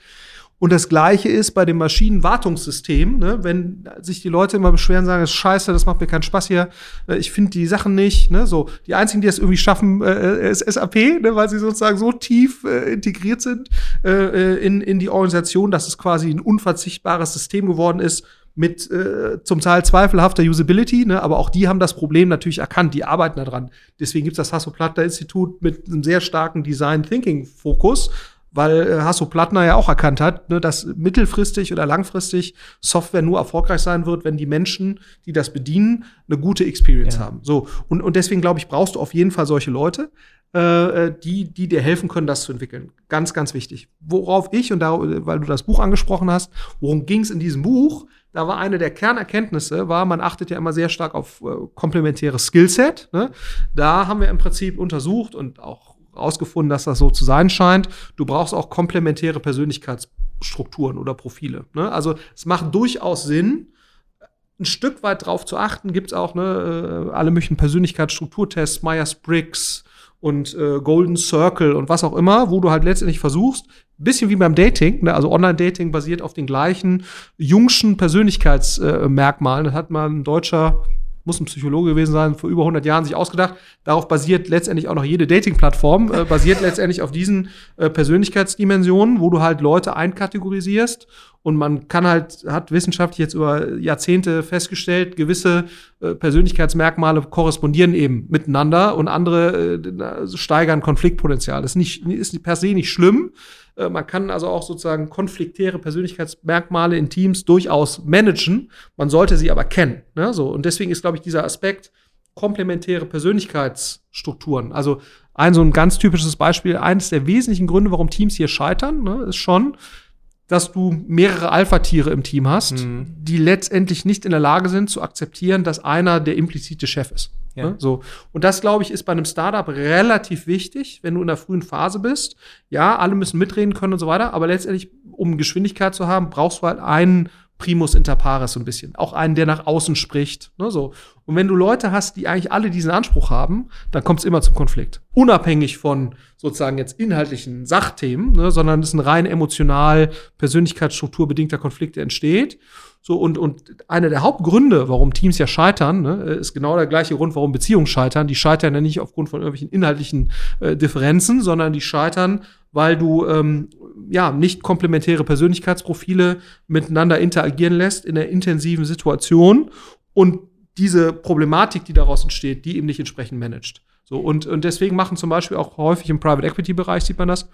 Und das Gleiche ist bei dem Maschinenwartungssystem, ne? wenn sich die Leute immer beschweren, sagen, das ist scheiße, das macht mir keinen Spaß hier, äh, ich finde die Sachen nicht. Ne? So, die einzigen, die das irgendwie schaffen, äh, ist SAP, ne? weil sie sozusagen so tief äh, integriert sind äh, äh, in, in die Organisation, dass es quasi ein unverzichtbares System geworden ist, mit äh, zum Teil zweifelhafter Usability, ne? aber auch die haben das Problem natürlich erkannt, die arbeiten daran. Deswegen gibt es das Hasso-Plattner-Institut mit einem sehr starken Design-Thinking-Fokus, weil äh, Hasso Plattner ja auch erkannt hat, ne, dass mittelfristig oder langfristig Software nur erfolgreich sein wird, wenn die Menschen, die das bedienen, eine gute Experience ja. haben. So und und deswegen glaube ich, brauchst du auf jeden Fall solche Leute, äh, äh, die die dir helfen können, das zu entwickeln. Ganz ganz wichtig. Worauf ich und da, weil du das Buch angesprochen hast, worum ging es in diesem Buch? Da war eine der Kernerkenntnisse, war, man achtet ja immer sehr stark auf äh, komplementäres Skillset. Ne? Da haben wir im Prinzip untersucht und auch rausgefunden, dass das so zu sein scheint. Du brauchst auch komplementäre Persönlichkeitsstrukturen oder Profile. Ne? Also es macht durchaus Sinn, ein Stück weit drauf zu achten. Gibt es auch ne, äh, alle möglichen Persönlichkeitsstrukturtests, Myers-Briggs und äh, Golden Circle und was auch immer, wo du halt letztendlich versuchst, bisschen wie beim Dating, ne? also Online-Dating basiert auf den gleichen jungschen Persönlichkeitsmerkmalen. Äh, das hat mal ein deutscher muss ein Psychologe gewesen sein, vor über 100 Jahren sich ausgedacht. Darauf basiert letztendlich auch noch jede Dating-Plattform, äh, basiert letztendlich auf diesen äh, Persönlichkeitsdimensionen, wo du halt Leute einkategorisierst und man kann halt, hat wissenschaftlich jetzt über Jahrzehnte festgestellt, gewisse äh, Persönlichkeitsmerkmale korrespondieren eben miteinander und andere äh, steigern Konfliktpotenzial. Das ist, nicht, ist per se nicht schlimm, man kann also auch sozusagen konfliktäre Persönlichkeitsmerkmale in Teams durchaus managen. Man sollte sie aber kennen. Ne? So, und deswegen ist, glaube ich, dieser Aspekt komplementäre Persönlichkeitsstrukturen. Also ein so ein ganz typisches Beispiel, eines der wesentlichen Gründe, warum Teams hier scheitern, ne, ist schon, dass du mehrere Alpha-Tiere im Team hast, mhm. die letztendlich nicht in der Lage sind zu akzeptieren, dass einer der implizite Chef ist. Ja. Ne? So. Und das, glaube ich, ist bei einem Startup relativ wichtig, wenn du in der frühen Phase bist. Ja, alle müssen mitreden können und so weiter, aber letztendlich, um Geschwindigkeit zu haben, brauchst du halt einen Primus inter pares so ein bisschen. Auch einen, der nach außen spricht. Ne, so. Und wenn du Leute hast, die eigentlich alle diesen Anspruch haben, dann kommt es immer zum Konflikt. Unabhängig von sozusagen jetzt inhaltlichen Sachthemen, ne, sondern es ist ein rein emotional, persönlichkeitsstrukturbedingter Konflikt, der entsteht. So, und, und einer der Hauptgründe, warum Teams ja scheitern, ne, ist genau der gleiche Grund, warum Beziehungen scheitern. Die scheitern ja nicht aufgrund von irgendwelchen inhaltlichen äh, Differenzen, sondern die scheitern, weil du ähm, ja nicht komplementäre Persönlichkeitsprofile miteinander interagieren lässt in einer intensiven Situation und diese Problematik, die daraus entsteht, die eben nicht entsprechend managt. So, und, und deswegen machen zum Beispiel auch häufig im Private Equity Bereich sieht man das,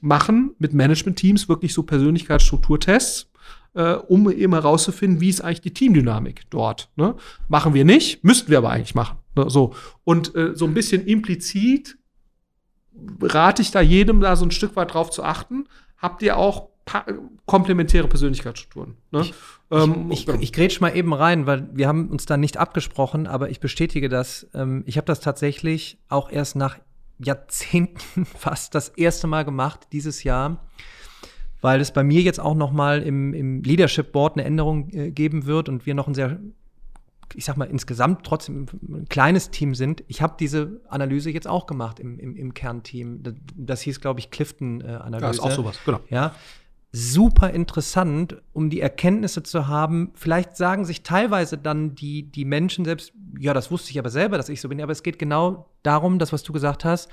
machen mit Management-Teams wirklich so Persönlichkeitsstrukturtests, äh, um eben herauszufinden, wie ist eigentlich die Teamdynamik dort. Ne? Machen wir nicht, müssten wir aber eigentlich machen. Ne? So. Und äh, so ein bisschen implizit rate ich da jedem, da so ein Stück weit drauf zu achten. Habt ihr auch komplementäre Persönlichkeitsstrukturen. Ne? Ich, ähm, ich, ich, ich grätsch mal eben rein, weil wir haben uns da nicht abgesprochen, aber ich bestätige das. Ähm, ich habe das tatsächlich auch erst nach Jahrzehnten fast das erste Mal gemacht dieses Jahr weil es bei mir jetzt auch noch mal im, im Leadership Board eine Änderung äh, geben wird und wir noch ein sehr ich sag mal, insgesamt trotzdem ein kleines Team sind. Ich habe diese Analyse jetzt auch gemacht im, im, im Kernteam. Das, das hieß, glaube ich, Clifton-Analyse. Äh, ja, ist auch sowas, genau. Ja. Super interessant, um die Erkenntnisse zu haben. Vielleicht sagen sich teilweise dann die, die Menschen selbst, ja, das wusste ich aber selber, dass ich so bin. Aber es geht genau darum, das, was du gesagt hast,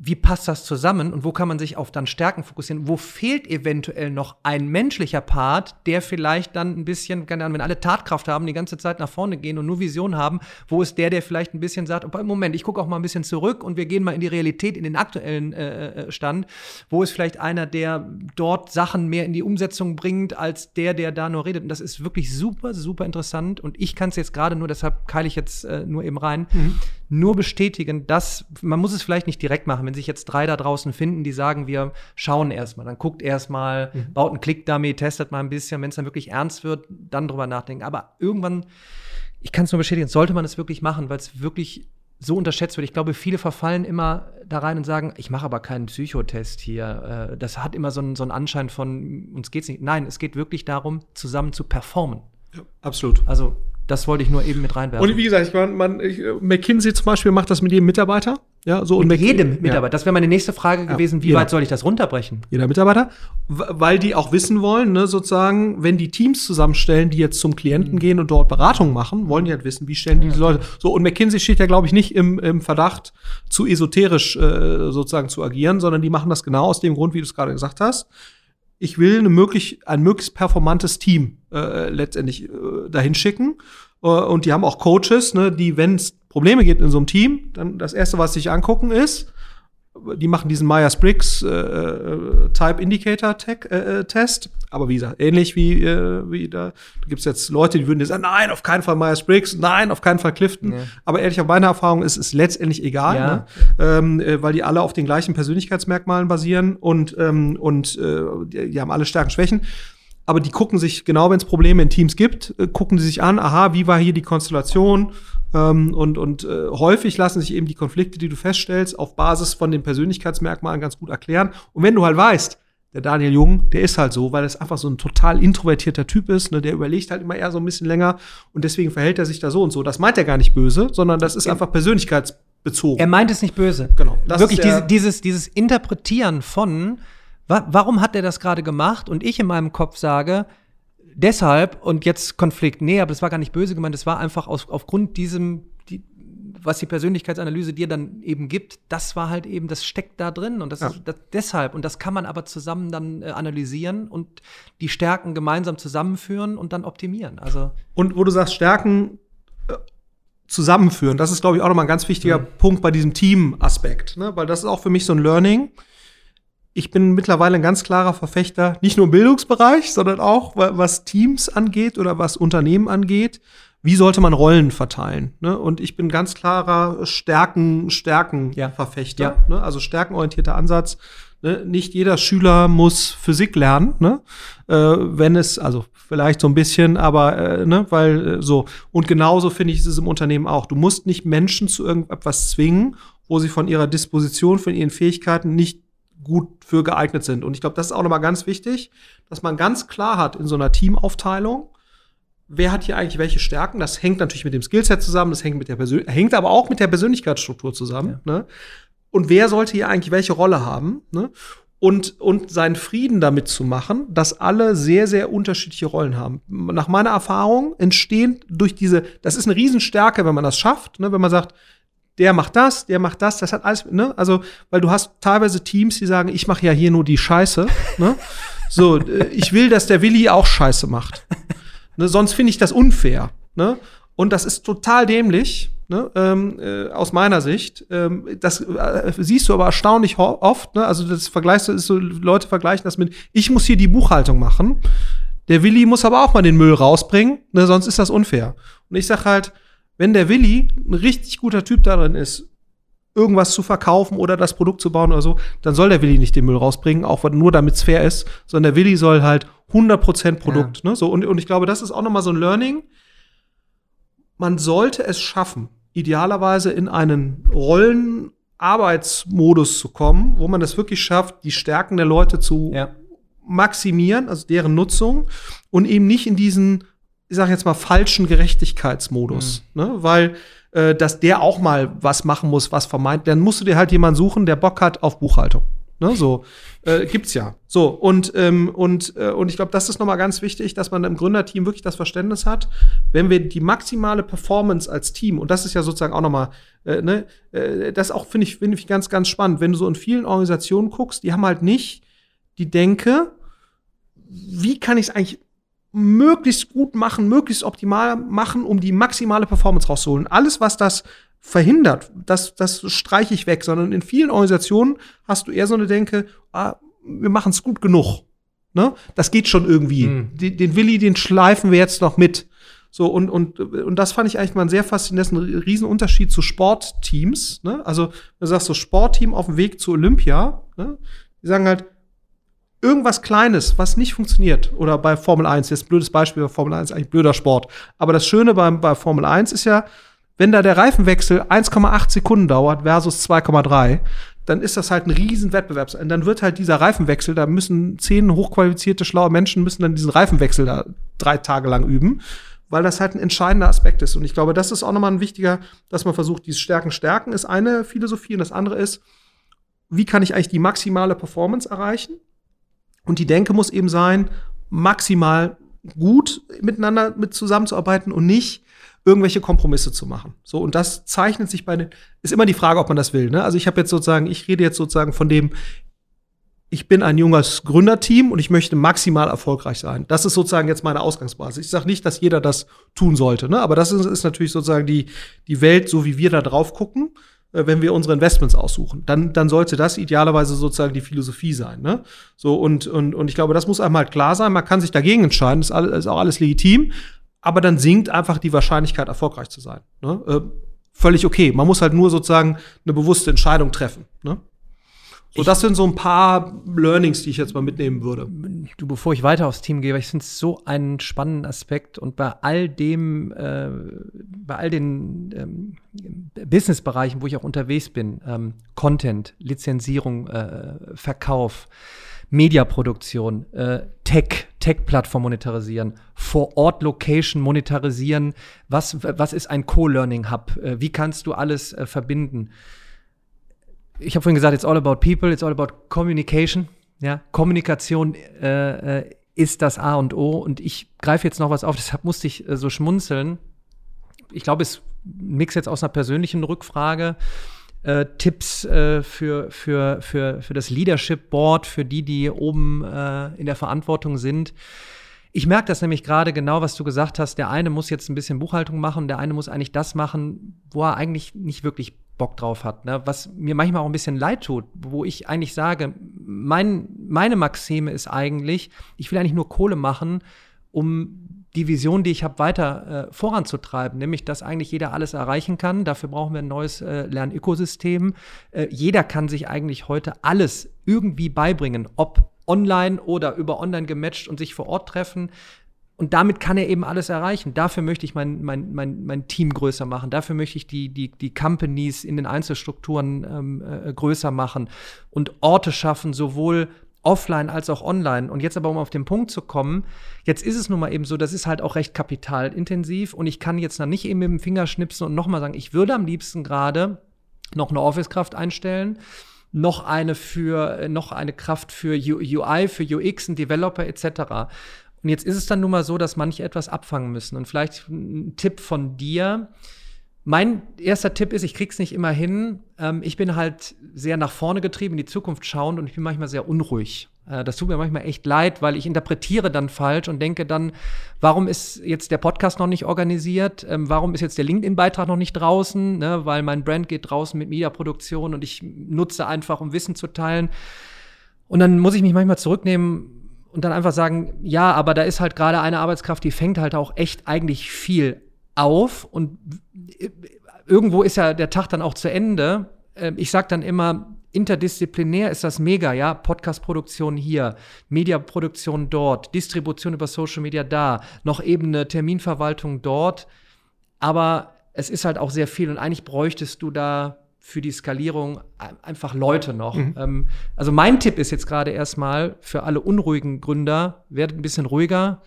wie passt das zusammen und wo kann man sich auf dann Stärken fokussieren? Wo fehlt eventuell noch ein menschlicher Part, der vielleicht dann ein bisschen, keine Ahnung, wenn alle Tatkraft haben, die ganze Zeit nach vorne gehen und nur Vision haben, wo ist der, der vielleicht ein bisschen sagt, Moment, ich gucke auch mal ein bisschen zurück und wir gehen mal in die Realität, in den aktuellen äh, äh, Stand. Wo ist vielleicht einer, der dort Sachen mehr in die Umsetzung bringt, als der, der da nur redet? Und das ist wirklich super, super interessant und ich kann es jetzt gerade nur, deshalb keile ich jetzt äh, nur eben rein, mhm. Nur bestätigen, dass man muss es vielleicht nicht direkt machen, wenn sich jetzt drei da draußen finden, die sagen, wir schauen erstmal, dann guckt erstmal, mhm. baut einen Click-Dummy, testet mal ein bisschen, wenn es dann wirklich ernst wird, dann drüber nachdenken. Aber irgendwann, ich kann es nur bestätigen, sollte man es wirklich machen, weil es wirklich so unterschätzt wird. Ich glaube, viele verfallen immer da rein und sagen, ich mache aber keinen Psychotest hier. Äh, das hat immer so einen, so einen Anschein von, uns geht es nicht. Nein, es geht wirklich darum, zusammen zu performen. Ja, absolut. Also das wollte ich nur eben mit reinwerfen. Und wie gesagt, ich, man, man, ich, McKinsey zum Beispiel macht das mit jedem Mitarbeiter. Ja, so mit und jedem Mitarbeiter. Ja. Das wäre meine nächste Frage gewesen. Wie jeder. weit soll ich das runterbrechen? Jeder Mitarbeiter, weil die auch wissen wollen, ne, sozusagen, wenn die Teams zusammenstellen, die jetzt zum Klienten mhm. gehen und dort Beratung machen, wollen die halt wissen, wie stellen die, die Leute. So und McKinsey steht ja, glaube ich, nicht im, im Verdacht, zu esoterisch äh, sozusagen zu agieren, sondern die machen das genau aus dem Grund, wie du es gerade gesagt hast ich will eine möglich, ein möglichst performantes Team äh, letztendlich äh, dahin schicken. Äh, und die haben auch Coaches, ne, die, wenn es Probleme gibt in so einem Team, dann das Erste, was sie sich angucken, ist, die machen diesen Myers-Briggs äh, äh, Type Indicator äh, äh, Test. Aber wie gesagt, ähnlich wie, äh, wie da, da gibt es jetzt Leute, die würden dir sagen, nein, auf keinen Fall Myers-Briggs, nein, auf keinen Fall Clifton. Ja. Aber ehrlich, auf meine Erfahrung ist es letztendlich egal, ja. ne? ähm, äh, weil die alle auf den gleichen Persönlichkeitsmerkmalen basieren und, ähm, und äh, die, die haben alle Stärken, Schwächen aber die gucken sich, genau wenn es Probleme in Teams gibt, gucken sie sich an, aha, wie war hier die Konstellation, ähm, und und äh, häufig lassen sich eben die Konflikte, die du feststellst, auf Basis von den Persönlichkeitsmerkmalen ganz gut erklären. Und wenn du halt weißt, der Daniel Jung, der ist halt so, weil er einfach so ein total introvertierter Typ ist, ne, der überlegt halt immer eher so ein bisschen länger und deswegen verhält er sich da so und so. Das meint er gar nicht böse, sondern das ist einfach persönlichkeitsbezogen. Er meint es nicht böse. Genau. Wirklich diese, dieses, dieses Interpretieren von, wa warum hat er das gerade gemacht? Und ich in meinem Kopf sage, deshalb und jetzt Konflikt. Nee, aber das war gar nicht böse gemeint, das war einfach aus, aufgrund diesem, die, was die Persönlichkeitsanalyse dir dann eben gibt, das war halt eben, das steckt da drin und das ja. ist das, deshalb und das kann man aber zusammen dann äh, analysieren und die Stärken gemeinsam zusammenführen und dann optimieren. Also und wo du sagst Stärken äh, zusammenführen, das ist glaube ich auch nochmal ein ganz wichtiger mhm. Punkt bei diesem Team-Aspekt, ne? weil das ist auch für mich so ein Learning ich bin mittlerweile ein ganz klarer Verfechter, nicht nur im Bildungsbereich, sondern auch was Teams angeht oder was Unternehmen angeht. Wie sollte man Rollen verteilen? Ne? Und ich bin ganz klarer Stärken, Stärken-Verfechter. Ja. Ne? Also stärkenorientierter Ansatz. Ne? Nicht jeder Schüler muss Physik lernen, ne? äh, wenn es, also vielleicht so ein bisschen, aber äh, ne, weil äh, so. Und genauso finde ich es im Unternehmen auch. Du musst nicht Menschen zu irgendetwas zwingen, wo sie von ihrer Disposition, von ihren Fähigkeiten nicht gut für geeignet sind. Und ich glaube, das ist auch nochmal ganz wichtig, dass man ganz klar hat in so einer Teamaufteilung, wer hat hier eigentlich welche Stärken. Das hängt natürlich mit dem Skillset zusammen, das hängt, mit der Persön hängt aber auch mit der Persönlichkeitsstruktur zusammen. Ja. Ne? Und wer sollte hier eigentlich welche Rolle haben? Ne? Und, und seinen Frieden damit zu machen, dass alle sehr, sehr unterschiedliche Rollen haben. Nach meiner Erfahrung entstehen durch diese, das ist eine Riesenstärke, wenn man das schafft, ne? wenn man sagt, der macht das, der macht das, das hat alles, ne? Also, weil du hast teilweise Teams, die sagen, ich mache ja hier nur die Scheiße, ne? So, äh, ich will, dass der Willi auch Scheiße macht. Ne? Sonst finde ich das unfair, ne? Und das ist total dämlich, ne? Ähm, äh, aus meiner Sicht. Ähm, das äh, siehst du aber erstaunlich oft, ne? Also, das vergleichst du, ist so, Leute vergleichen das mit, ich muss hier die Buchhaltung machen. Der Willi muss aber auch mal den Müll rausbringen, ne? sonst ist das unfair. Und ich sag halt, wenn der Willi ein richtig guter Typ darin ist, irgendwas zu verkaufen oder das Produkt zu bauen oder so, dann soll der Willi nicht den Müll rausbringen, auch nur damit es fair ist, sondern der Willi soll halt 100% Produkt. Ja. Ne? So, und, und ich glaube, das ist auch noch mal so ein Learning. Man sollte es schaffen, idealerweise in einen Rollenarbeitsmodus zu kommen, wo man es wirklich schafft, die Stärken der Leute zu ja. maximieren, also deren Nutzung und eben nicht in diesen ich sage jetzt mal, falschen Gerechtigkeitsmodus. Mhm. Ne? Weil äh, dass der auch mal was machen muss, was vermeint, dann musst du dir halt jemanden suchen, der Bock hat auf Buchhaltung. Ne, so äh, gibt's ja. So und ähm, und äh, und ich glaube, das ist nochmal ganz wichtig, dass man im Gründerteam wirklich das Verständnis hat, wenn wir die maximale Performance als Team und das ist ja sozusagen auch nochmal, äh, ne, äh, das auch finde ich finde ich ganz ganz spannend, wenn du so in vielen Organisationen guckst, die haben halt nicht die Denke, wie kann ich es eigentlich möglichst gut machen, möglichst optimal machen, um die maximale Performance rauszuholen. Alles, was das verhindert, das, das streiche ich weg, sondern in vielen Organisationen hast du eher so eine Denke, ah, wir machen es gut genug. Ne? Das geht schon irgendwie. Mhm. Den, den Willi, den schleifen wir jetzt noch mit. So, und, und, und das fand ich eigentlich mal ein sehr faszinierendes, Riesenunterschied zu Sportteams. Ne? Also, du sagst so, Sportteam auf dem Weg zu Olympia, ne? die sagen halt, irgendwas Kleines, was nicht funktioniert, oder bei Formel 1, jetzt ein blödes Beispiel bei Formel 1, eigentlich blöder Sport. Aber das Schöne bei, bei Formel 1 ist ja, wenn da der Reifenwechsel 1,8 Sekunden dauert versus 2,3, dann ist das halt ein riesen Wettbewerb. Und dann wird halt dieser Reifenwechsel, da müssen zehn hochqualifizierte, schlaue Menschen müssen dann diesen Reifenwechsel da drei Tage lang üben, weil das halt ein entscheidender Aspekt ist. Und ich glaube, das ist auch nochmal ein wichtiger, dass man versucht, dieses Stärken stärken ist eine Philosophie und das andere ist, wie kann ich eigentlich die maximale Performance erreichen? Und die Denke muss eben sein, maximal gut miteinander mit zusammenzuarbeiten und nicht irgendwelche Kompromisse zu machen. So, und das zeichnet sich bei den, ist immer die Frage, ob man das will. Ne? Also ich habe jetzt sozusagen, ich rede jetzt sozusagen von dem, ich bin ein junges Gründerteam und ich möchte maximal erfolgreich sein. Das ist sozusagen jetzt meine Ausgangsbasis. Ich sage nicht, dass jeder das tun sollte, ne? aber das ist, ist natürlich sozusagen die, die Welt, so wie wir da drauf gucken. Äh, wenn wir unsere Investments aussuchen. Dann, dann sollte das idealerweise sozusagen die Philosophie sein. Ne? So, und, und, und ich glaube, das muss einem halt klar sein. Man kann sich dagegen entscheiden, ist, alles, ist auch alles legitim, aber dann sinkt einfach die Wahrscheinlichkeit, erfolgreich zu sein. Ne? Äh, völlig okay. Man muss halt nur sozusagen eine bewusste Entscheidung treffen. Ne? So, das sind so ein paar Learnings, die ich jetzt mal mitnehmen würde. Du, bevor ich weiter aufs Team gehe, weil ich finde es so einen spannenden Aspekt und bei all dem, äh, bei all den ähm, Businessbereichen, wo ich auch unterwegs bin, ähm, Content, Lizenzierung, äh, Verkauf, Mediaproduktion, äh, Tech, Tech-Plattform monetarisieren, Vor-Ort-Location monetarisieren, was, was ist ein Co-Learning-Hub, äh, wie kannst du alles äh, verbinden? Ich habe vorhin gesagt, it's all about people, it's all about communication. Ja, Kommunikation äh, äh, ist das A und O. Und ich greife jetzt noch was auf, deshalb musste ich äh, so schmunzeln. Ich glaube, es mix jetzt aus einer persönlichen Rückfrage. Äh, Tipps äh, für, für, für, für das Leadership Board, für die, die oben äh, in der Verantwortung sind. Ich merke das nämlich gerade genau, was du gesagt hast. Der eine muss jetzt ein bisschen Buchhaltung machen, der eine muss eigentlich das machen, wo er eigentlich nicht wirklich Bock drauf hat. Ne? Was mir manchmal auch ein bisschen leid tut, wo ich eigentlich sage, mein, meine Maxime ist eigentlich, ich will eigentlich nur Kohle machen, um die Vision, die ich habe, weiter äh, voranzutreiben, nämlich dass eigentlich jeder alles erreichen kann. Dafür brauchen wir ein neues äh, Lernökosystem. Äh, jeder kann sich eigentlich heute alles irgendwie beibringen, ob online oder über online gematcht und sich vor Ort treffen. Und damit kann er eben alles erreichen. Dafür möchte ich mein, mein, mein, mein Team größer machen. Dafür möchte ich die, die, die Companies in den Einzelstrukturen ähm, äh, größer machen und Orte schaffen, sowohl offline als auch online. Und jetzt aber, um auf den Punkt zu kommen, jetzt ist es nun mal eben so, das ist halt auch recht kapitalintensiv und ich kann jetzt dann nicht eben mit dem Finger schnipsen und nochmal sagen, ich würde am liebsten gerade noch eine Office-Kraft einstellen, noch eine für, noch eine Kraft für UI, für UX, ein Developer etc. Und jetzt ist es dann nun mal so, dass manche etwas abfangen müssen. Und vielleicht ein Tipp von dir. Mein erster Tipp ist, ich krieg's nicht immer hin. Ähm, ich bin halt sehr nach vorne getrieben, in die Zukunft schauend und ich bin manchmal sehr unruhig. Äh, das tut mir manchmal echt leid, weil ich interpretiere dann falsch und denke dann, warum ist jetzt der Podcast noch nicht organisiert? Ähm, warum ist jetzt der LinkedIn-Beitrag noch nicht draußen? Ne? Weil mein Brand geht draußen mit Mediaproduktion und ich nutze einfach, um Wissen zu teilen. Und dann muss ich mich manchmal zurücknehmen und dann einfach sagen, ja, aber da ist halt gerade eine Arbeitskraft, die fängt halt auch echt eigentlich viel auf und irgendwo ist ja der Tag dann auch zu Ende. Ähm, ich sage dann immer, interdisziplinär ist das mega, ja, Podcast-Produktion hier, Mediaproduktion dort, Distribution über Social Media da, noch eben eine Terminverwaltung dort, aber es ist halt auch sehr viel und eigentlich bräuchtest du da für die Skalierung einfach Leute noch. Mhm. Ähm, also mein Tipp ist jetzt gerade erstmal für alle unruhigen Gründer, werdet ein bisschen ruhiger.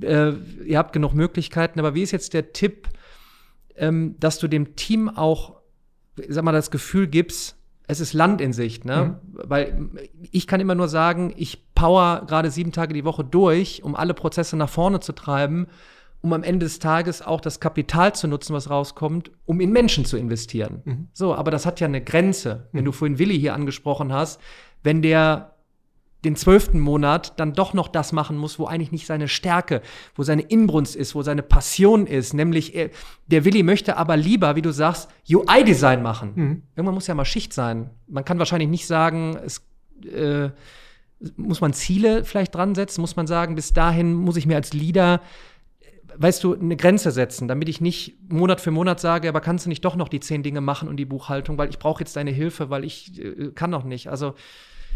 Äh, ihr habt genug Möglichkeiten, aber wie ist jetzt der Tipp, ähm, dass du dem Team auch, sag mal, das Gefühl gibst, es ist Land in Sicht, ne? Mhm. Weil ich kann immer nur sagen, ich power gerade sieben Tage die Woche durch, um alle Prozesse nach vorne zu treiben, um am Ende des Tages auch das Kapital zu nutzen, was rauskommt, um in Menschen zu investieren. Mhm. So, aber das hat ja eine Grenze. Wenn mhm. du vorhin Willi hier angesprochen hast, wenn der den zwölften Monat dann doch noch das machen muss, wo eigentlich nicht seine Stärke, wo seine Inbrunst ist, wo seine Passion ist. Nämlich, er, der Willi möchte aber lieber, wie du sagst, UI-Design machen. Mhm. Irgendwann muss ja mal Schicht sein. Man kann wahrscheinlich nicht sagen, es äh, muss man Ziele vielleicht dran setzen, muss man sagen, bis dahin muss ich mir als Leader weißt du, eine Grenze setzen, damit ich nicht Monat für Monat sage, aber kannst du nicht doch noch die zehn Dinge machen und die Buchhaltung, weil ich brauche jetzt deine Hilfe, weil ich äh, kann noch nicht. Also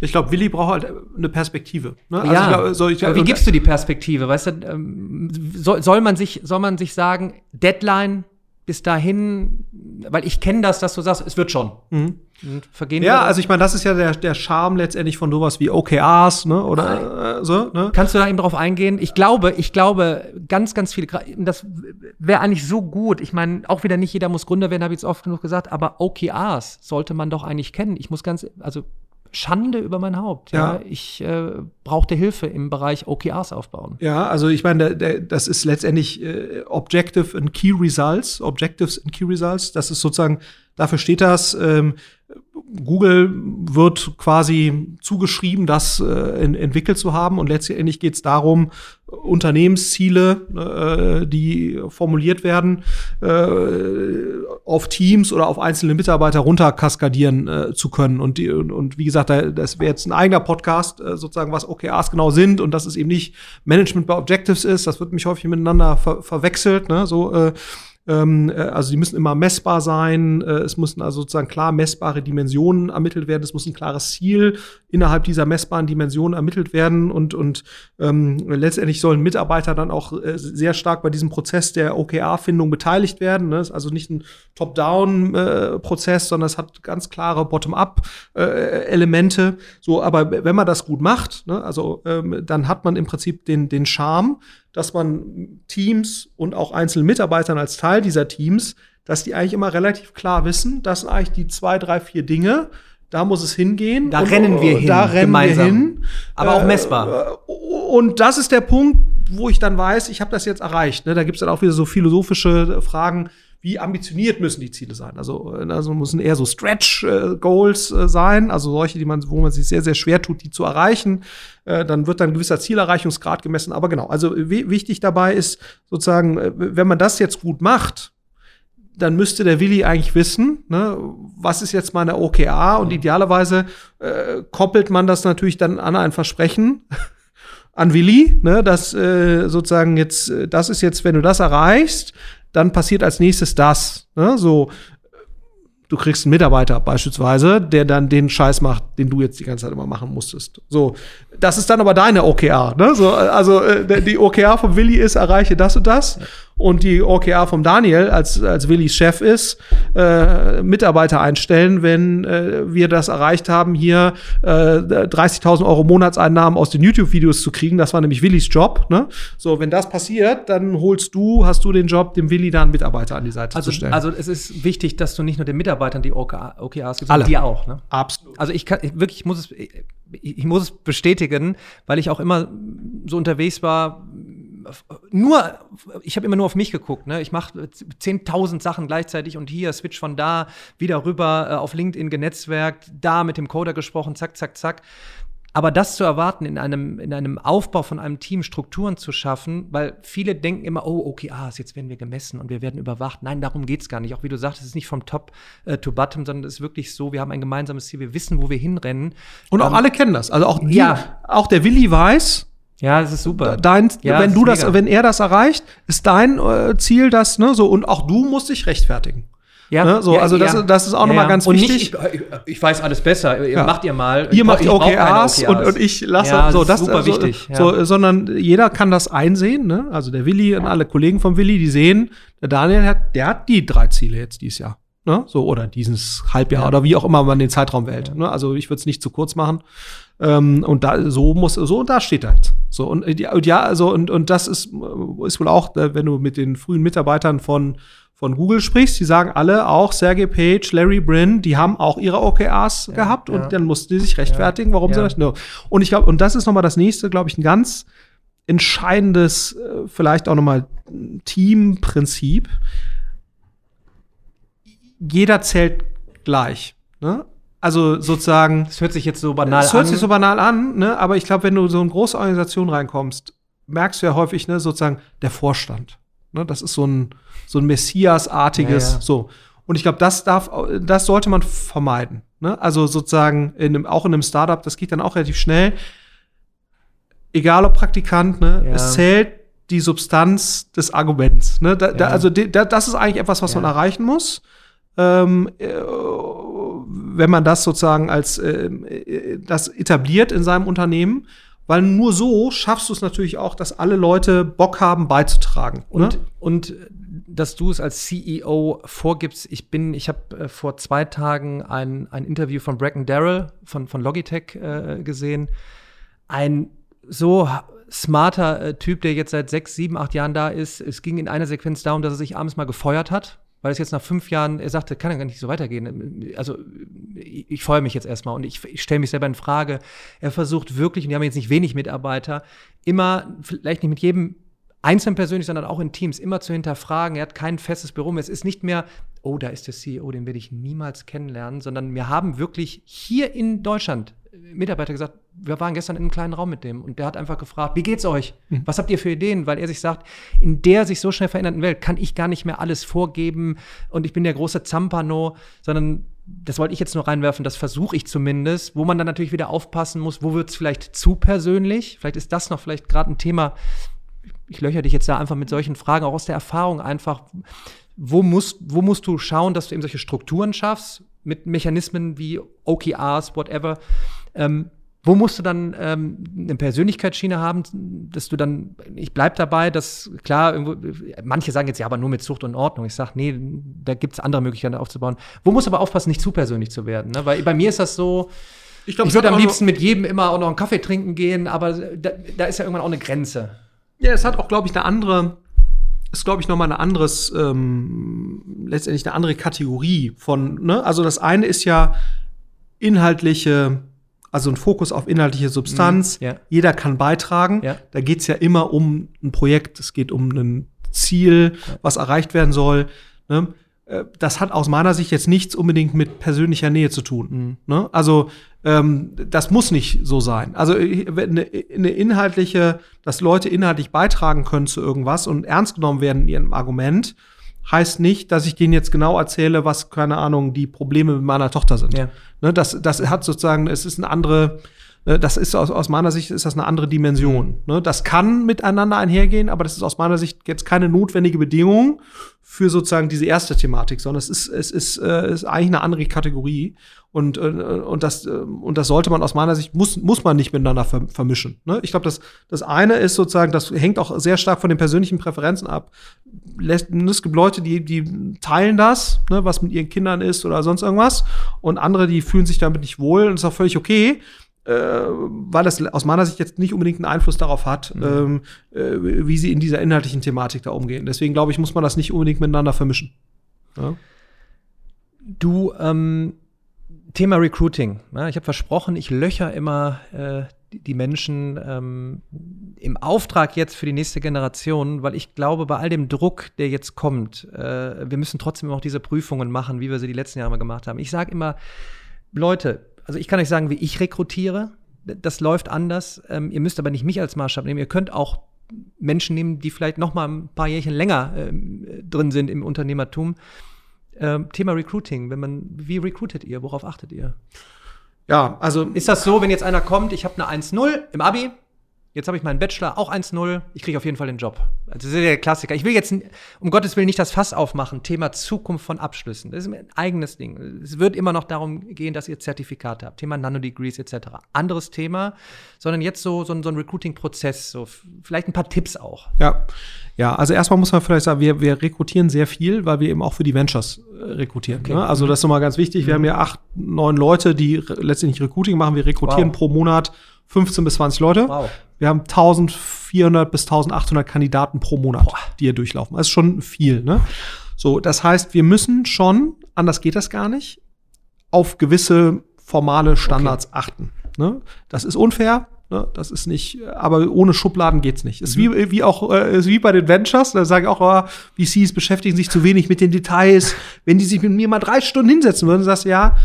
ich glaube, Willi braucht halt eine Perspektive. Ne? Also ja, glaub, so, ich, aber wie gibst du die Perspektive? Weißt du, ähm, soll, soll, man sich, soll man sich sagen, Deadline bis dahin, weil ich kenne das, dass du sagst, es wird schon. Mhm. vergehen ja, also ich meine, das ist ja der, der Charme letztendlich von sowas wie OKRs, ne? Oder äh, so, ne? Kannst du da eben drauf eingehen? Ich glaube, ich glaube, ganz, ganz viele, das wäre eigentlich so gut. Ich meine, auch wieder nicht jeder muss Gründer werden, habe ich jetzt oft genug gesagt, aber OKRs sollte man doch eigentlich kennen. Ich muss ganz, also Schande über mein Haupt. Ja. ja. Ich äh, brauchte Hilfe im Bereich OKRs aufbauen. Ja, also ich meine, das ist letztendlich äh, Objective and Key Results, Objectives and Key Results. Das ist sozusagen, dafür steht das. Ähm, Google wird quasi zugeschrieben, das äh, in, entwickelt zu haben. Und letztendlich geht es darum, Unternehmensziele, äh, die formuliert werden, äh, auf Teams oder auf einzelne Mitarbeiter runterkaskadieren äh, zu können. Und, die, und, und wie gesagt, das wäre jetzt ein eigener Podcast, äh, sozusagen, was OKRs genau sind und dass es eben nicht Management by Objectives ist. Das wird mich häufig miteinander ver verwechselt. Ne? So, äh, ähm, äh, also die müssen immer messbar sein. Äh, es müssen also sozusagen klar messbare Dimensionen ermittelt werden. Es muss ein klares Ziel innerhalb dieser messbaren Dimensionen ermittelt werden. Und, und ähm, letztendlich sollen Mitarbeiter dann auch äh, sehr stark bei diesem Prozess der OKR-Findung beteiligt werden. Ne? Ist also nicht ein Top-Down-Prozess, äh, sondern es hat ganz klare Bottom-up-Elemente. so, aber wenn man das gut macht, ne? also ähm, dann hat man im Prinzip den, den Charme, dass man Teams und auch einzelnen Mitarbeitern als Teil dieser Teams, dass die eigentlich immer relativ klar wissen, das sind eigentlich die zwei, drei, vier Dinge, da muss es hingehen. Da und, rennen wir hin. Da rennen gemeinsam. wir hin. Aber auch messbar. Äh, und das ist der Punkt, wo ich dann weiß, ich habe das jetzt erreicht. Ne? Da gibt es dann auch wieder so philosophische Fragen wie ambitioniert müssen die Ziele sein? Also, also müssen eher so Stretch-Goals äh, sein, also solche, die man, wo man sich sehr, sehr schwer tut, die zu erreichen. Äh, dann wird dann ein gewisser Zielerreichungsgrad gemessen. Aber genau, also wichtig dabei ist sozusagen, äh, wenn man das jetzt gut macht, dann müsste der Willi eigentlich wissen, ne, was ist jetzt meine OKA und idealerweise äh, koppelt man das natürlich dann an ein Versprechen an Willi, ne, dass äh, sozusagen jetzt, das ist jetzt, wenn du das erreichst, dann passiert als nächstes das. Ne? So, du kriegst einen Mitarbeiter beispielsweise, der dann den Scheiß macht, den du jetzt die ganze Zeit immer machen musstest. So, das ist dann aber deine OKR. Ne? So, also äh, die OKR von Willi ist, erreiche das und das. Und die OKR vom Daniel als, als Willis Chef ist, äh, Mitarbeiter einstellen, wenn äh, wir das erreicht haben, hier äh, 30.000 Euro Monatseinnahmen aus den YouTube-Videos zu kriegen. Das war nämlich Willis Job. Ne? So, wenn das passiert, dann holst du, hast du den Job, dem Willi da einen Mitarbeiter an die Seite also, zu stellen. Also es ist wichtig, dass du nicht nur den Mitarbeitern die OKRs gibst, sondern dir auch. Ne? Absolut. Also ich kann ich, wirklich, ich muss es, ich, ich muss es bestätigen, weil ich auch immer so unterwegs war, nur, ich habe immer nur auf mich geguckt. Ne? Ich mache 10.000 Sachen gleichzeitig und hier Switch von da wieder rüber äh, auf LinkedIn genetzwerkt, da mit dem Coder gesprochen, zack, zack, zack. Aber das zu erwarten, in einem, in einem Aufbau von einem Team Strukturen zu schaffen, weil viele denken immer, oh, okay, ah, jetzt werden wir gemessen und wir werden überwacht. Nein, darum geht es gar nicht. Auch wie du sagst, es ist nicht vom Top äh, to Bottom, sondern es ist wirklich so, wir haben ein gemeinsames Ziel, wir wissen, wo wir hinrennen. Und auch ähm, alle kennen das. Also auch die, ja. auch der Willi weiß, ja, das ist super. Dein, ja, wenn du das, mega. wenn er das erreicht, ist dein äh, Ziel das, ne, so und auch du musst dich rechtfertigen. Ja, ne, so, ja, also das, ja. das ist auch ja, nochmal ganz und wichtig. Nicht, ich, ich, weiß alles besser. Ihr macht ihr mal. Ihr macht OKRs, OKRs. Und, und ich lasse ja, so das, ist super also, wichtig. So, sondern jeder kann das einsehen. Ne? Also der Willi und alle Kollegen von Willi, die sehen, der Daniel hat, der hat die drei Ziele jetzt dieses Jahr. Ne? So, oder dieses Halbjahr oder wie auch immer man den Zeitraum wählt. Ne? Also ich würde es nicht zu kurz machen. Ähm, und da so muss so und da steht er jetzt. So und, und ja, also und und das ist ist wohl auch, äh, wenn du mit den frühen Mitarbeitern von von Google sprichst, die sagen alle auch Sergey Page, Larry Brin, die haben auch ihre OKRs ja, gehabt und ja. dann mussten die sich rechtfertigen, warum sie das. No. Und ich glaube, und das ist noch mal das nächste, glaube ich, ein ganz entscheidendes, äh, vielleicht auch noch mal Teamprinzip. Jeder zählt gleich. Ne? Also sozusagen. Das hört sich jetzt so banal an. Das hört sich so banal an, ne? aber ich glaube, wenn du so in eine große Organisation reinkommst, merkst du ja häufig, ne, sozusagen der Vorstand. Ne? Das ist so ein, so ein Messias-artiges, ja, ja. so. Und ich glaube, das darf, das sollte man vermeiden. Ne? Also sozusagen in einem, auch in einem Startup, das geht dann auch relativ schnell. Egal ob Praktikant, ne? Ja. es zählt die Substanz des Arguments. Ne? Da, da, also da, das ist eigentlich etwas, was man erreichen muss. Ähm, äh, wenn man das sozusagen als äh, äh, das etabliert in seinem Unternehmen, weil nur so schaffst du es natürlich auch, dass alle Leute Bock haben beizutragen. Und, ne? und dass du es als CEO vorgibst, ich bin, ich habe äh, vor zwei Tagen ein, ein Interview von Bracken Darrell von, von Logitech äh, gesehen. Ein so smarter äh, Typ, der jetzt seit sechs, sieben, acht Jahren da ist. Es ging in einer Sequenz darum, dass er sich abends mal gefeuert hat weil es jetzt nach fünf Jahren, er sagte, kann ja gar nicht so weitergehen. Also ich, ich freue mich jetzt erstmal und ich, ich stelle mich selber in Frage. Er versucht wirklich, und die haben jetzt nicht wenig Mitarbeiter, immer, vielleicht nicht mit jedem einzeln persönlich, sondern auch in Teams, immer zu hinterfragen. Er hat kein festes Büro mehr. Es ist nicht mehr, oh, da ist der CEO, den werde ich niemals kennenlernen, sondern wir haben wirklich hier in Deutschland Mitarbeiter gesagt, wir waren gestern in einem kleinen Raum mit dem und der hat einfach gefragt, wie geht's euch? Mhm. Was habt ihr für Ideen? Weil er sich sagt, in der sich so schnell verändernden Welt kann ich gar nicht mehr alles vorgeben und ich bin der große Zampano, sondern das wollte ich jetzt nur reinwerfen, das versuche ich zumindest, wo man dann natürlich wieder aufpassen muss, wo wird es vielleicht zu persönlich? Vielleicht ist das noch vielleicht gerade ein Thema, ich löcher dich jetzt da einfach mit solchen Fragen, auch aus der Erfahrung einfach, wo musst, wo musst du schauen, dass du eben solche Strukturen schaffst, mit Mechanismen wie OKRs, whatever, ähm, wo musst du dann ähm, eine Persönlichkeitsschiene haben, dass du dann, ich bleib dabei, dass klar, irgendwo, manche sagen jetzt ja, aber nur mit Zucht und Ordnung. Ich sage, nee, da gibt es andere Möglichkeiten aufzubauen. Wo musst du aber aufpassen, nicht zu persönlich zu werden? Ne? Weil bei mir ist das so, ich, glaub, ich würde am liebsten mit jedem immer auch noch einen Kaffee trinken gehen, aber da, da ist ja irgendwann auch eine Grenze. Ja, es hat auch, glaube ich, eine andere, ist, glaube ich, nochmal eine anderes, ähm, letztendlich eine andere Kategorie von, ne? Also das eine ist ja inhaltliche also ein Fokus auf inhaltliche Substanz. Mhm, ja. Jeder kann beitragen. Ja. Da geht es ja immer um ein Projekt, es geht um ein Ziel, ja. was erreicht werden soll. Ne? Äh, das hat aus meiner Sicht jetzt nichts unbedingt mit persönlicher Nähe zu tun. Mhm. Ne? Also ähm, das muss nicht so sein. Also eine, eine inhaltliche, dass Leute inhaltlich beitragen können zu irgendwas und ernst genommen werden in ihrem Argument, heißt nicht, dass ich denen jetzt genau erzähle, was, keine Ahnung, die Probleme mit meiner Tochter sind. Ja. Ne, das, das hat sozusagen, es ist eine andere, das ist aus, aus meiner Sicht ist das eine andere Dimension. Mhm. Ne, das kann miteinander einhergehen, aber das ist aus meiner Sicht jetzt keine notwendige Bedingung für sozusagen diese erste Thematik, sondern es ist, es ist, äh, ist eigentlich eine andere Kategorie. Und, äh, und, das, äh, und das sollte man aus meiner Sicht, muss, muss man nicht miteinander vermischen. Ne? Ich glaube, das, das eine ist sozusagen, das hängt auch sehr stark von den persönlichen Präferenzen ab. Es gibt Leute, die, die teilen das, ne, was mit ihren Kindern ist oder sonst irgendwas. Und andere, die fühlen sich damit nicht wohl und ist auch völlig okay. Äh, weil das aus meiner Sicht jetzt nicht unbedingt einen Einfluss darauf hat, mhm. ähm, äh, wie sie in dieser inhaltlichen Thematik da umgehen. Deswegen glaube ich, muss man das nicht unbedingt miteinander vermischen. Ja? Du, ähm, Thema Recruiting. Ja, ich habe versprochen, ich löcher immer äh, die, Menschen ähm, im Auftrag jetzt für die nächste Generation, weil ich glaube, bei all dem Druck, der jetzt kommt, äh, wir müssen trotzdem auch diese Prüfungen machen, wie wir sie die letzten Jahre mal gemacht haben. Ich sage immer, Leute, also ich kann euch sagen, wie ich rekrutiere. Das läuft anders. Ähm, ihr müsst aber nicht mich als Maßstab nehmen. Ihr könnt auch Menschen nehmen, die vielleicht noch mal ein paar Jährchen länger äh, drin sind im Unternehmertum ähm, Thema Recruiting, wenn man, wie recruitet ihr? Worauf achtet ihr? Ja, also. Ist das so, wenn jetzt einer kommt, ich habe eine 1-0 im Abi, Jetzt habe ich meinen Bachelor, auch 1-0. Ich kriege auf jeden Fall den Job. Also, das ist der Klassiker. Ich will jetzt, um Gottes Willen, nicht das Fass aufmachen. Thema Zukunft von Abschlüssen. Das ist ein eigenes Ding. Es wird immer noch darum gehen, dass ihr Zertifikate habt. Thema Nanodegrees etc. Anderes Thema, sondern jetzt so, so, so ein Recruiting-Prozess. So, vielleicht ein paar Tipps auch. Ja. Ja, also erstmal muss man vielleicht sagen, wir, wir rekrutieren sehr viel, weil wir eben auch für die Ventures äh, rekrutieren. Okay. Ne? Also das ist nochmal ganz wichtig. Mhm. Wir haben ja acht, neun Leute, die letztendlich Recruiting machen. Wir rekrutieren wow. pro Monat 15 bis 20 Leute. Wow. Wir haben 1400 bis 1800 Kandidaten pro Monat, Boah. die hier durchlaufen. Das ist schon viel. Ne? So, das heißt, wir müssen schon, anders geht das gar nicht, auf gewisse formale Standards okay. achten. Ne? Das ist unfair. Ne? Das ist nicht, aber ohne Schubladen geht's nicht. Ist mhm. wie, wie auch, äh, ist wie bei den Ventures, da sage ich auch, oh, VCs beschäftigen sich zu wenig mit den Details. Wenn die sich mit mir mal drei Stunden hinsetzen würden, sagst du, ja,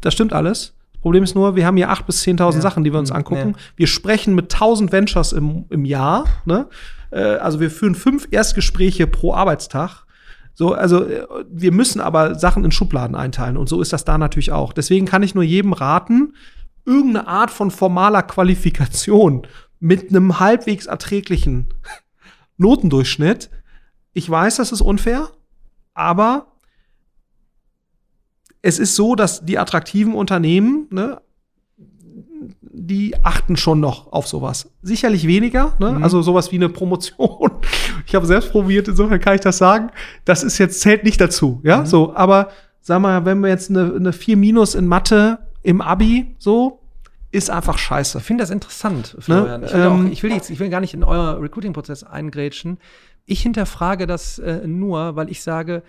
das stimmt alles. Problem ist nur, wir haben hier acht bis 10.000 ja. Sachen, die wir uns angucken. Ja. Wir sprechen mit 1000 Ventures im, im Jahr. Ne? Äh, also wir führen fünf Erstgespräche pro Arbeitstag. So, also äh, wir müssen aber Sachen in Schubladen einteilen und so ist das da natürlich auch. Deswegen kann ich nur jedem raten, irgendeine Art von formaler Qualifikation mit einem halbwegs erträglichen Notendurchschnitt. Ich weiß, das ist unfair, aber es ist so, dass die attraktiven Unternehmen, ne, die achten schon noch auf sowas. Sicherlich weniger, ne? Mhm. also sowas wie eine Promotion. Ich habe selbst probiert, insofern kann ich das sagen. Das ist jetzt zählt nicht dazu, ja, mhm. so. Aber sag mal, wenn wir jetzt eine, eine 4 Minus in Mathe im Abi so ist einfach scheiße. Ich finde das interessant, ne? Florian. Ne? Ich, will ähm, auch, ich, will jetzt, ich will gar nicht in euer Recruiting-Prozess eingrätschen. Ich hinterfrage das äh, nur, weil ich sage,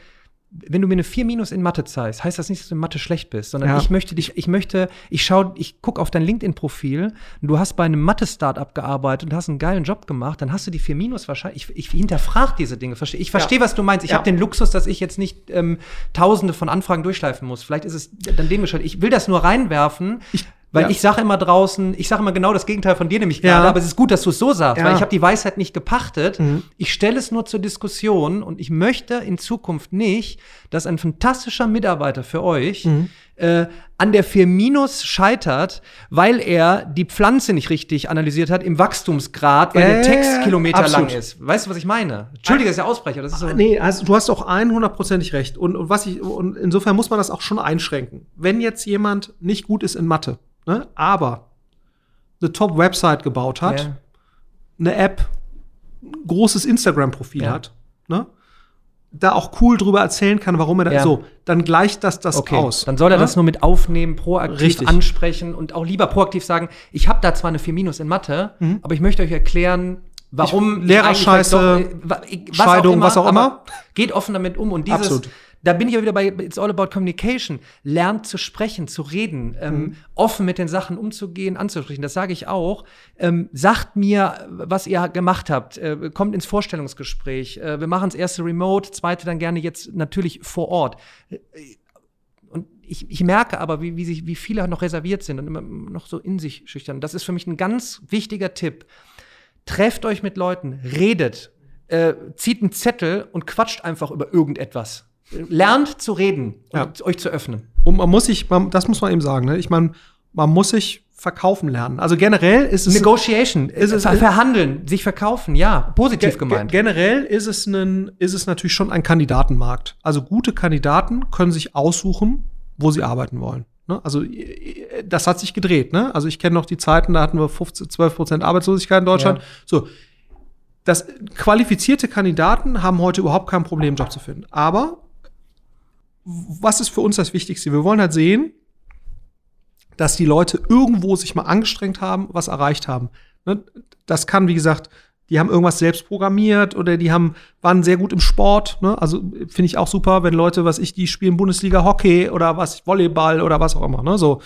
wenn du mir eine 4 Minus in Mathe zeigst, heißt das nicht, dass du in Mathe schlecht bist, sondern ja. ich möchte dich, ich möchte, ich schau, ich guck auf dein LinkedIn-Profil, du hast bei einem Mathe-Startup gearbeitet und hast einen geilen Job gemacht, dann hast du die 4 Minus wahrscheinlich, ich, ich hinterfrage diese Dinge, ich verstehe, ja. was du meinst. Ich ja. habe den Luxus, dass ich jetzt nicht ähm, tausende von Anfragen durchschleifen muss. Vielleicht ist es dann dem geschuldet. Ich will das nur reinwerfen. Ich weil ja. ich sage immer draußen, ich sage immer genau das Gegenteil von dir nämlich gerade, ja. aber es ist gut, dass du es so sagst, ja. weil ich habe die Weisheit nicht gepachtet. Mhm. Ich stelle es nur zur Diskussion und ich möchte in Zukunft nicht, dass ein fantastischer Mitarbeiter für euch mhm. äh, an der 4 Minus scheitert, weil er die Pflanze nicht richtig analysiert hat im Wachstumsgrad, weil äh, der Text Kilometer lang ist. Weißt du, was ich meine? Entschuldige, das ist ja Ausbrecher. Das ist so ah, nee, also du hast auch 100%ig recht. Und, und, was ich, und insofern muss man das auch schon einschränken. Wenn jetzt jemand nicht gut ist in Mathe, ne, aber eine Top-Website gebaut hat, ja. eine App, großes Instagram-Profil ja. hat, ne, da auch cool drüber erzählen kann, warum er da ja. so, dann gleicht das das okay. aus. Dann soll er ne? das nur mit aufnehmen, proaktiv Richtig. ansprechen und auch lieber proaktiv sagen, ich habe da zwar eine 4 Minus in Mathe, mhm. aber ich möchte euch erklären, warum Lehrerscheiße, was Scheidung, auch immer, was auch immer. Geht offen damit um und dieses Absolut da bin ich ja wieder bei It's all about communication. Lernt zu sprechen, zu reden, ähm, mhm. offen mit den Sachen umzugehen, anzusprechen. Das sage ich auch. Ähm, sagt mir, was ihr gemacht habt. Äh, kommt ins Vorstellungsgespräch. Äh, wir machen das erste remote, zweite dann gerne jetzt natürlich vor Ort. Äh, und ich, ich, merke aber, wie, wie, sich, wie viele noch reserviert sind und immer noch so in sich schüchtern. Das ist für mich ein ganz wichtiger Tipp. Trefft euch mit Leuten, redet, äh, zieht einen Zettel und quatscht einfach über irgendetwas lernt zu reden ja. und euch zu öffnen. Und man muss sich, man, das muss man eben sagen, ne? ich meine, man muss sich verkaufen lernen. Also generell ist es Negotiation, ist es verhandeln, sich verkaufen, ja, positiv ge gemeint. Generell ist es ein, ist es natürlich schon ein Kandidatenmarkt. Also gute Kandidaten können sich aussuchen, wo sie arbeiten wollen. Ne? Also das hat sich gedreht. Ne? Also ich kenne noch die Zeiten, da hatten wir 15, 12 Prozent Arbeitslosigkeit in Deutschland. Ja. So, das qualifizierte Kandidaten haben heute überhaupt kein Problem, einen Job zu finden. Aber was ist für uns das Wichtigste? Wir wollen halt sehen, dass die Leute irgendwo sich mal angestrengt haben, was erreicht haben. Ne? Das kann, wie gesagt, die haben irgendwas selbst programmiert oder die haben, waren sehr gut im Sport. Ne? Also finde ich auch super, wenn Leute, was ich, die spielen Bundesliga Hockey oder was, Volleyball oder was auch immer. Ne? So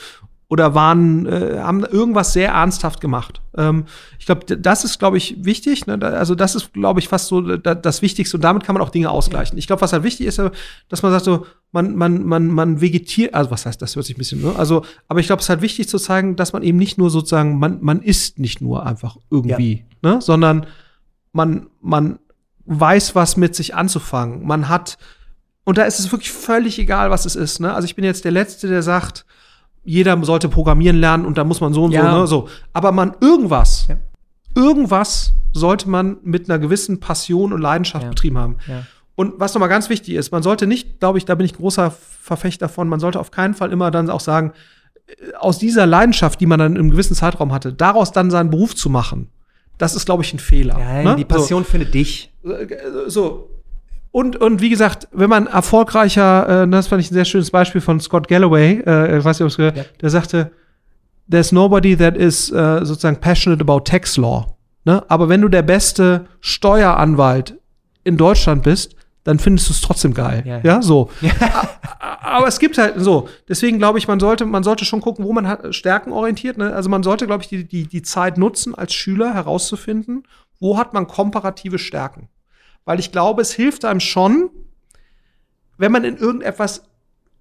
oder waren, äh, haben irgendwas sehr ernsthaft gemacht. Ähm, ich glaube, das ist, glaube ich, wichtig. Ne? Also das ist, glaube ich, fast so das Wichtigste und damit kann man auch Dinge ausgleichen. Ich glaube, was halt wichtig ist, dass man sagt so, man, man, man, man vegetiert, also was heißt, das hört sich ein bisschen, ne? Also, aber ich glaube, es ist halt wichtig zu zeigen, dass man eben nicht nur sozusagen, man, man isst nicht nur einfach irgendwie, ja. ne? Sondern man, man weiß, was mit sich anzufangen. Man hat, und da ist es wirklich völlig egal, was es ist. Ne? Also ich bin jetzt der Letzte, der sagt, jeder sollte programmieren lernen und da muss man so und ja. so, ne? so. Aber man irgendwas, ja. irgendwas sollte man mit einer gewissen Passion und Leidenschaft Ja. betrieben haben. Und was nochmal ganz wichtig ist, man sollte nicht, glaube ich, da bin ich großer Verfechter von, man sollte auf keinen Fall immer dann auch sagen, äh, aus dieser Leidenschaft, die man dann im gewissen Zeitraum hatte, daraus dann seinen Beruf zu machen, das ist, glaube ich, ein Fehler. Nein, ne? die Passion findet dich. So, äh, so. Und, und wie gesagt, wenn man erfolgreicher, äh, das fand ich ein sehr schönes Beispiel von Scott Galloway, äh, ich weiß nicht, ob es gehört, Ja. der sagte, there's nobody that is äh, sozusagen passionate about tax law. Ne? Aber wenn du der beste Steueranwalt in Deutschland bist, dann findest du es trotzdem geil. Ja. Ja, so. A- Aber es gibt halt so. Deswegen glaube ich, man sollte, man sollte schon gucken, wo man hat, Stärken orientiert. Ne? Also man sollte, glaube ich, die, die, die Zeit nutzen, als Schüler herauszufinden, wo hat man komparative Stärken. Weil ich glaube, es hilft einem schon, wenn man in irgendetwas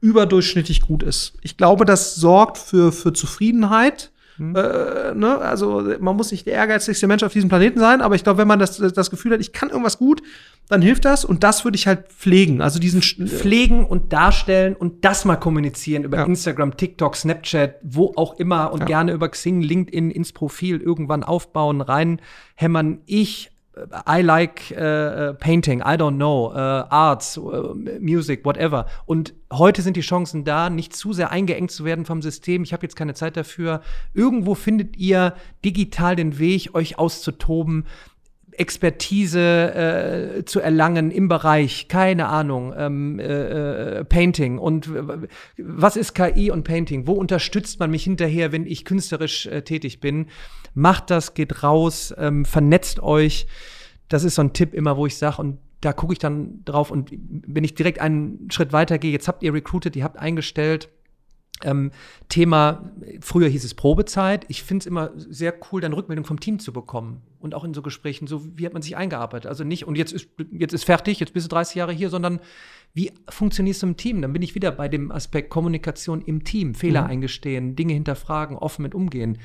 überdurchschnittlich gut ist. Ich glaube, das sorgt für, für Zufriedenheit. Äh, ne? Also man muss nicht der ehrgeizigste Mensch auf diesem Planeten sein, aber ich glaube, wenn man das, das Gefühl hat, ich kann irgendwas gut, dann hilft das und das würde ich halt pflegen. Also diesen Sch- Pflegen und darstellen und das mal kommunizieren über Ja. Instagram, TikTok, Snapchat, wo auch immer und Ja. gerne über Xing, LinkedIn ins Profil irgendwann aufbauen, reinhämmern. Ich I like äh, äh, painting, I don't know, äh, Arts, äh, Music, whatever. Und heute sind die Chancen da, nicht zu sehr eingeengt zu werden vom System. Ich habe jetzt keine Zeit dafür. Irgendwo findet ihr digital den Weg, euch auszutoben. Expertise äh, zu erlangen im Bereich, keine Ahnung, ähm, äh, äh, Painting. Und was ist KI und Painting? Wo unterstützt man mich hinterher, wenn ich künstlerisch äh, tätig bin? Macht das, geht raus, ähm, vernetzt euch. Das ist so ein Tipp immer, wo ich sage, und da gucke ich dann drauf. Und wenn ich direkt einen Schritt weiter gehe, jetzt habt ihr recruited, ihr habt eingestellt, ähm, Thema, früher hieß es Probezeit. Ich finde es immer sehr cool, dann Rückmeldung vom Team zu bekommen. Und auch in so Gesprächen, so wie hat man sich eingearbeitet. Also nicht, und jetzt ist, jetzt ist fertig, jetzt bist du 30 Jahre hier, sondern wie funktionierst du im Team? Dann bin ich wieder bei dem Aspekt Kommunikation im Team, Fehler Mhm. eingestehen, Dinge hinterfragen, offen mit umgehen.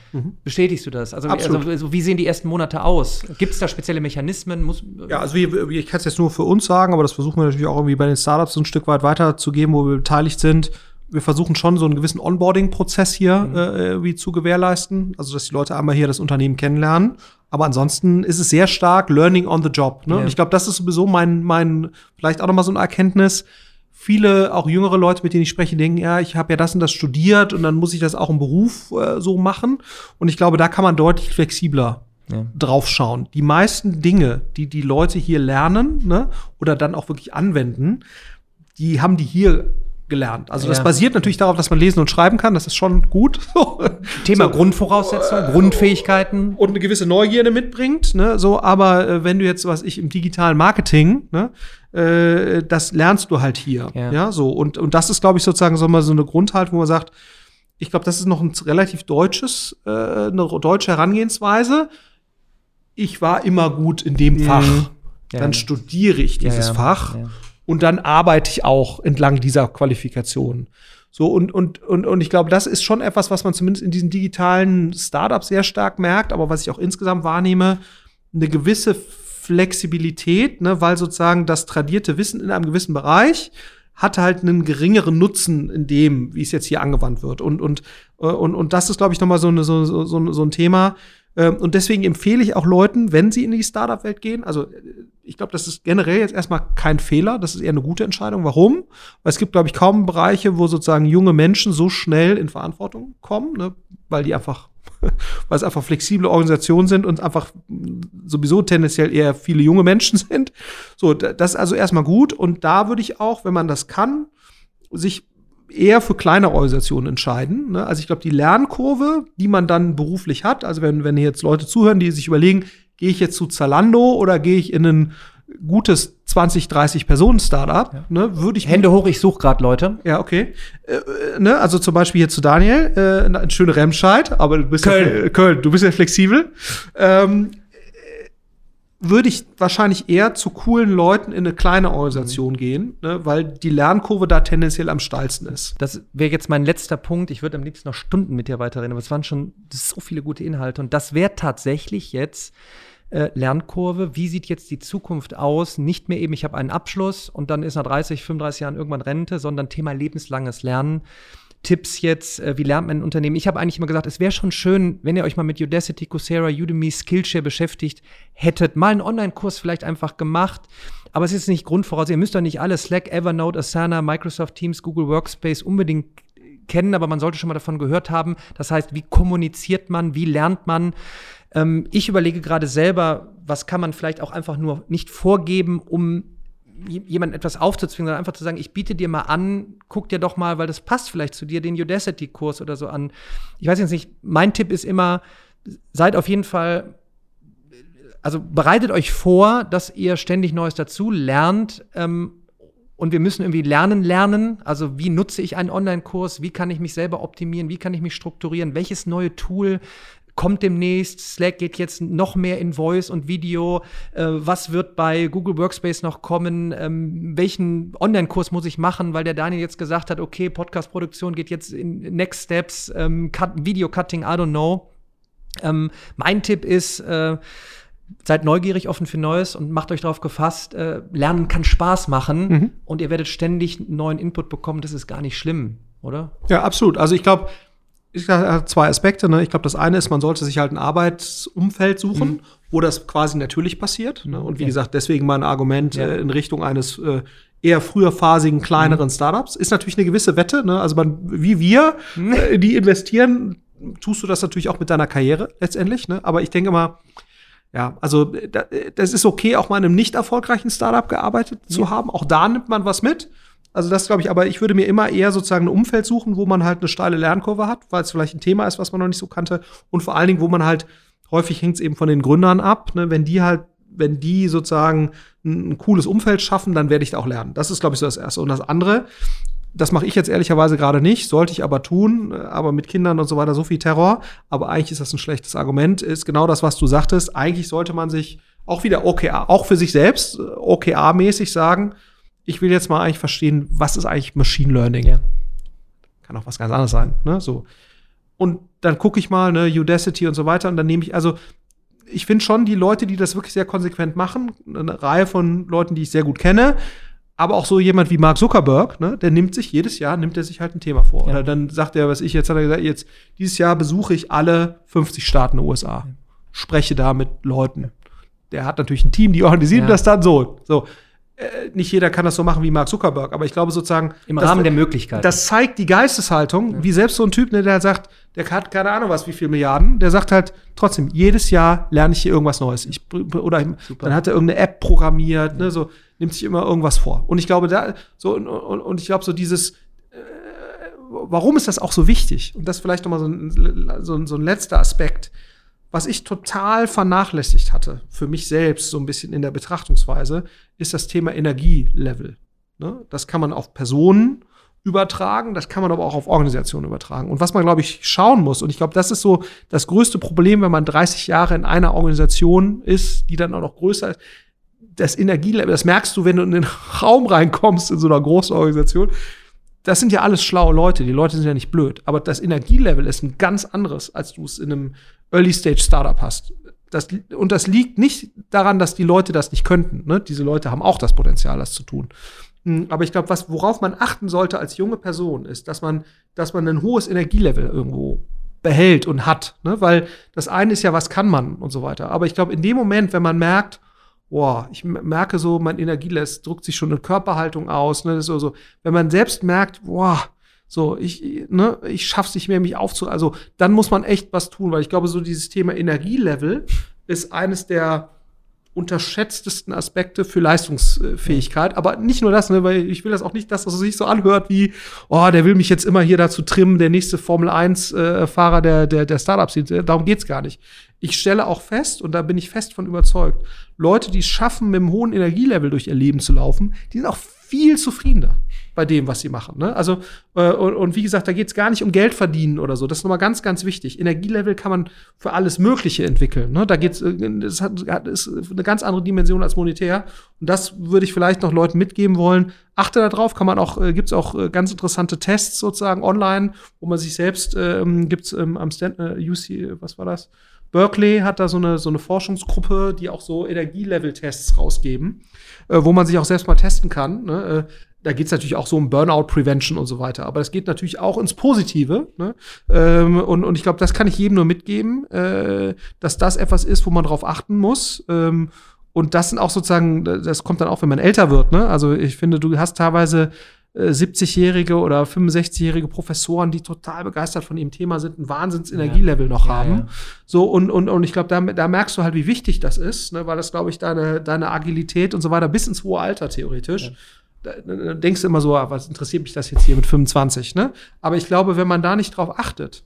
Bestätigst du das? Also, also, wie sehen die ersten Monate aus? Gibt es da spezielle Mechanismen? Muss, Ja, also wie, ich kann es jetzt nur für uns sagen, aber das versuchen wir natürlich auch irgendwie bei den Startups so ein Stück weit weiterzugeben, wo wir beteiligt sind. Wir versuchen schon so einen gewissen Onboarding-Prozess hier äh, irgendwie zu gewährleisten, also dass die Leute einmal hier das Unternehmen kennenlernen. Aber ansonsten ist es sehr stark Learning on the Job. Ne? Ja. Und ich glaube, das ist sowieso mein, mein, vielleicht auch nochmal so eine Erkenntnis. Viele, auch jüngere Leute, mit denen ich spreche, denken, ja, ich habe ja das und das studiert und dann muss ich das auch im Beruf äh, so machen. Und ich glaube, da kann man deutlich flexibler Ja. draufschauen. Die meisten Dinge, die die Leute hier lernen ne, oder dann auch wirklich anwenden, die haben die hier gelernt. Also das Ja. basiert natürlich darauf, dass man lesen und schreiben kann. Das ist schon gut. Thema So. Grundvoraussetzungen, Grundfähigkeiten. und eine gewisse Neugierde mitbringt. Ne? So, aber äh, wenn du jetzt, was ich im digitalen Marketing, ne, äh, das lernst du halt hier. Ja. Ja, so. Und, und das ist, glaube ich, sozusagen so mal so eine Grundhaltung, wo man sagt, ich glaube, das ist noch ein relativ deutsches, äh, eine deutsche Herangehensweise. Ich war immer gut in dem Fach. Mhm. Ja, dann studiere ich dieses. Fach. Und dann arbeite ich auch entlang dieser Qualifikation. So, und, und, und, und ich glaube, das ist schon etwas, was man zumindest in diesen digitalen Startups sehr stark merkt, aber was ich auch insgesamt wahrnehme, eine gewisse Flexibilität, ne, weil sozusagen das tradierte Wissen in einem gewissen Bereich hat halt einen geringeren Nutzen in dem, wie es jetzt hier angewandt wird. Und, und, äh, und, und das ist, glaube ich, nochmal so, so, so so ein Thema. Ähm, Und deswegen empfehle ich auch Leuten, wenn sie in die Startup-Welt gehen, also äh, ich glaube, das ist generell jetzt erstmal kein Fehler, das ist eher eine gute Entscheidung. Warum? Weil es gibt, glaube ich, kaum Bereiche, wo sozusagen junge Menschen so schnell in Verantwortung kommen, ne? weil die einfach, weil es einfach flexible Organisationen sind und einfach sowieso tendenziell eher viele junge Menschen sind. So, da- das ist also erstmal gut. Und da würde ich auch, wenn man das kann, sich eher für kleine Organisationen entscheiden. Ne? Also ich glaube, die Lernkurve, die man dann beruflich hat, also wenn, wenn hier jetzt Leute zuhören, die sich überlegen, gehe ich jetzt zu Zalando oder gehe ich in ein gutes 20, 30 Personen Startup, Ja. ne, würde ich Hände hoch, ich suche gerade Leute. ja, okay. Äh, äh, ne? Also zum Beispiel hier zu Daniel, äh, eine schöne Remscheid, aber du bist Köln. Ja, Köln, du bist ja flexibel. Ähm, äh, würde ich wahrscheinlich eher zu coolen Leuten in eine kleine Organisation gehen, ne? weil die Lernkurve da tendenziell am steilsten ist. Das wäre jetzt mein letzter Punkt. Ich würde am liebsten noch Stunden mit dir weiterreden, aber es waren schon so viele gute Inhalte. Und das wäre tatsächlich jetzt äh, Lernkurve. Wie sieht jetzt die Zukunft aus? Nicht mehr eben, ich habe einen Abschluss und dann ist nach 30, 35 Jahren irgendwann Rente, sondern Thema lebenslanges Lernen. Tipps jetzt, äh, wie lernt man ein Unternehmen? Ich habe eigentlich immer gesagt, es wäre schon schön, wenn ihr euch mal mit Udacity, Coursera, Udemy, Skillshare beschäftigt hättet, mal einen Online-Kurs vielleicht einfach gemacht. Aber es ist nicht Grundvoraussetzung. Ihr müsst doch nicht alle Slack, Evernote, Asana, Microsoft Teams, Google Workspace unbedingt kennen, aber man sollte schon mal davon gehört haben. Das heißt, wie kommuniziert man, wie lernt man? Ähm, ich überlege gerade selber, was kann man vielleicht auch einfach nur nicht vorgeben, um jemandem etwas aufzuzwingen, sondern einfach zu sagen, ich biete dir mal an, guck dir doch mal, weil das passt vielleicht zu dir, den Udacity-Kurs oder so an. Ich weiß jetzt nicht, mein Tipp ist immer, seid auf jeden Fall, also bereitet euch vor, dass ihr ständig Neues dazu lernt. Ähm, und wir müssen irgendwie lernen, lernen. Also wie nutze ich einen Online-Kurs? Wie kann ich mich selber optimieren? Wie kann ich mich strukturieren? Welches neue Tool kommt demnächst. Slack geht jetzt noch mehr in Voice und Video. Äh, was wird bei Google Workspace noch kommen? Ähm, welchen Online-Kurs muss ich machen? Weil der Daniel jetzt gesagt hat, okay, Podcast-Produktion geht jetzt in Next Steps, ähm, Cut, Video-Cutting, I don't know. Ähm, mein Tipp ist, äh, seid neugierig, offen für Neues und macht euch darauf gefasst, äh, Lernen kann Spaß machen mhm. und ihr werdet ständig neuen Input bekommen. Das ist gar nicht schlimm, oder? Ja, absolut. Also ich glaube, ich habe zwei Aspekte. Ne? Ich glaube, das eine ist, man sollte sich halt ein Arbeitsumfeld suchen, mhm. wo das quasi natürlich passiert. Ne? Und wie ja. gesagt, deswegen mal ein Argument ja. äh, in Richtung eines äh, eher früherphasigen, kleineren mhm. Startups. Ist natürlich eine gewisse Wette. Ne? Also man, wie wir, mhm. äh, die investieren, tust du das natürlich auch mit deiner Karriere letztendlich. Ne? Aber ich denke mal, ja, also das ist okay, auch mal in einem nicht erfolgreichen Startup gearbeitet zu haben. Auch da nimmt man was mit. Also das glaube ich, aber ich würde mir immer eher sozusagen ein Umfeld suchen, wo man halt eine steile Lernkurve hat, weil es vielleicht ein Thema ist, was man noch nicht so kannte. Und vor allen Dingen, wo man halt, häufig hängt es eben von den Gründern ab, ne? wenn die halt, wenn die sozusagen ein, cooles Umfeld schaffen, dann werde ich da auch lernen. Das ist, glaube ich, so das Erste. Und das andere, das mache ich jetzt ehrlicherweise gerade nicht, sollte ich aber tun, aber mit Kindern und so weiter so viel Terror. Aber eigentlich ist das ein schlechtes Argument, ist genau das, was du sagtest. Eigentlich sollte man sich auch wieder OKR, auch für sich selbst, OKR-mäßig sagen, ich will jetzt mal eigentlich verstehen, was ist eigentlich Machine Learning? Ja. Kann auch was ganz anderes sein, ne? So. Und dann gucke ich mal, ne, Udacity und so weiter, und dann nehme ich, also ich finde schon die Leute, die das wirklich sehr konsequent machen, eine Reihe von Leuten, die ich sehr gut kenne, aber auch so jemand wie Mark Zuckerberg, ne, der nimmt sich jedes Jahr, nimmt er sich halt ein Thema vor. Ja. Oder dann sagt er, was ich jetzt hat er gesagt, jetzt dieses Jahr besuche ich alle 50 Staaten der USA, ja. spreche da mit Leuten. Der hat natürlich ein Team, die organisieren ja. das dann so. So, nicht jeder kann das so machen wie Mark Zuckerberg, aber ich glaube sozusagen. Im Rahmen der Möglichkeiten. Das zeigt die Geisteshaltung, ja. wie selbst so ein Typ, ne, der sagt, der hat keine Ahnung was, wie viel Milliarden, der sagt halt trotzdem, jedes Jahr lerne ich hier irgendwas Neues. Ich, oder Super. dann hat er irgendeine App programmiert, ne, so, nimmt sich immer irgendwas vor. Und ich glaube, da, so, und, und, und ich glaube, so dieses, äh, warum ist das auch so wichtig? Und das vielleicht nochmal so ein, so, so ein letzter Aspekt was ich total vernachlässigt hatte, für mich selbst so ein bisschen in der Betrachtungsweise, ist das Thema Energielevel. Ne? Das kann man auf Personen übertragen, das kann man aber auch auf Organisationen übertragen. Und was man, glaube ich, schauen muss, und ich glaube, das ist so das größte Problem, wenn man 30 Jahre in einer Organisation ist, die dann auch noch größer ist, das Energielevel, das merkst du, wenn du in den Raum reinkommst in so einer großen Organisation. Das sind ja alles schlaue Leute, die Leute sind ja nicht blöd. Aber das Energielevel ist ein ganz anderes, als du es in einem Early-Stage-Startup hast. Das, und das liegt nicht daran, dass die Leute das nicht könnten. Ne? Diese Leute haben auch das Potenzial, das zu tun. Hm, aber ich glaube, worauf man achten sollte als junge Person, ist, dass man, dass man ein hohes Energielevel irgendwo behält und hat. Ne? Weil das eine ist ja, was kann man und so weiter. Aber ich glaube, in dem Moment, wenn man merkt, boah, ich merke so, mein Energielevel drückt sich schon eine Körperhaltung aus, ne? So, so, wenn man selbst merkt, boah, so, ich, ne, ich schaff's nicht mehr, mich aufzu, also dann muss man echt was tun, weil ich glaube, so dieses Thema Energielevel ist eines der unterschätztesten Aspekte für Leistungsfähigkeit. Aber nicht nur das, ne, weil ich will das auch nicht, dass das sich so anhört wie, oh, der will mich jetzt immer hier dazu trimmen, der nächste Formel 1-Fahrer äh, der, der, der Startups. Darum geht's gar nicht. Ich stelle auch fest, und da bin ich fest von überzeugt, Leute, die es schaffen, mit einem hohen Energielevel durch ihr Leben zu laufen, die sind auch viel zufriedener bei dem, was sie machen. Ne? Also, äh, und, und, wie gesagt, da geht es gar nicht um Geld verdienen oder so. Das ist nochmal ganz, ganz wichtig. Energielevel kann man für alles Mögliche entwickeln. Ne? Da geht's, äh, das ist eine ganz andere Dimension als monetär. Und das würde ich vielleicht noch Leuten mitgeben wollen. Achte darauf, kann man auch, äh, gibt es auch äh, ganz interessante Tests sozusagen online, wo man sich selbst ähm, gibt ähm, am Stand, äh, UC, was war das? Berkeley hat da so eine, so eine Forschungsgruppe, die auch so Energielevel-Tests rausgeben, äh, wo man sich auch selbst mal testen kann. Ne? Da geht es natürlich auch so um Burnout Prevention und so weiter. Aber es geht natürlich auch ins Positive. Ne? Ähm, und, und ich glaube, das kann ich jedem nur mitgeben, äh, dass das etwas ist, wo man drauf achten muss. Ähm, und das sind auch sozusagen, das kommt dann auch, wenn man älter wird. Ne? Also ich finde, du hast teilweise 70-jährige äh, oder 65-jährige Professoren, die total begeistert von ihrem Thema sind, ein Wahnsinns-Energielevel noch ja, haben. Ja. So, und, und, und ich glaube, da, da merkst du halt, wie wichtig das ist, ne? weil das, glaube ich, deine, deine Agilität und so weiter bis ins hohe Alter theoretisch. Da denkst du immer so, ah, was interessiert mich das jetzt hier mit 25, ne? Aber ich glaube, wenn man da nicht drauf achtet,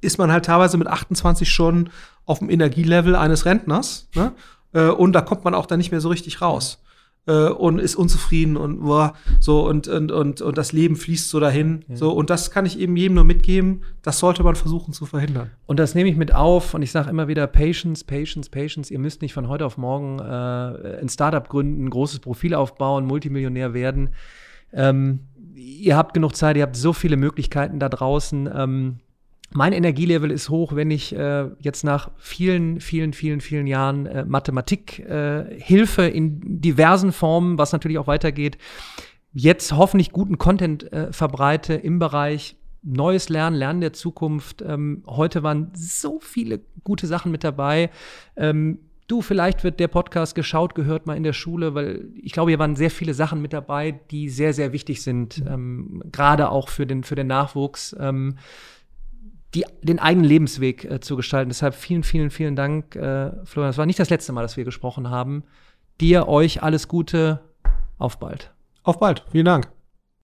ist man halt teilweise mit 28 schon auf dem Energielevel eines Rentners, ne? Äh, und da kommt man auch dann nicht mehr so richtig raus äh, und ist unzufrieden und boah, so und, und, und, und das Leben fließt so dahin. Ja. So, und das kann ich eben jedem nur mitgeben. Das sollte man versuchen zu verhindern. Und das nehme ich mit auf und ich sage immer wieder: Patience, Patience, Patience. Ihr müsst nicht von heute auf morgen äh, ein Startup gründen, ein großes Profil aufbauen, Multimillionär werden. Ähm, ihr habt genug Zeit, ihr habt so viele Möglichkeiten da draußen. Ähm, mein Energielevel ist hoch, wenn ich äh, jetzt nach vielen, vielen, vielen, vielen Jahren äh, Mathematikhilfe äh, in diversen Formen, was natürlich auch weitergeht, jetzt hoffentlich guten Content äh, verbreite im Bereich Neues Lernen, Lernen der Zukunft. Ähm, heute waren so viele gute Sachen mit dabei. Ähm, du, vielleicht wird der Podcast geschaut, gehört mal in der Schule, weil ich glaube, hier waren sehr viele Sachen mit dabei, die sehr, sehr wichtig sind, ähm, gerade auch für den, für den Nachwuchs. Die, den eigenen Lebensweg äh, zu gestalten. Deshalb vielen, vielen, vielen Dank, äh, Florian. Es war nicht das letzte Mal, dass wir gesprochen haben. Dir, euch alles Gute. Auf bald. Auf bald. Vielen Dank.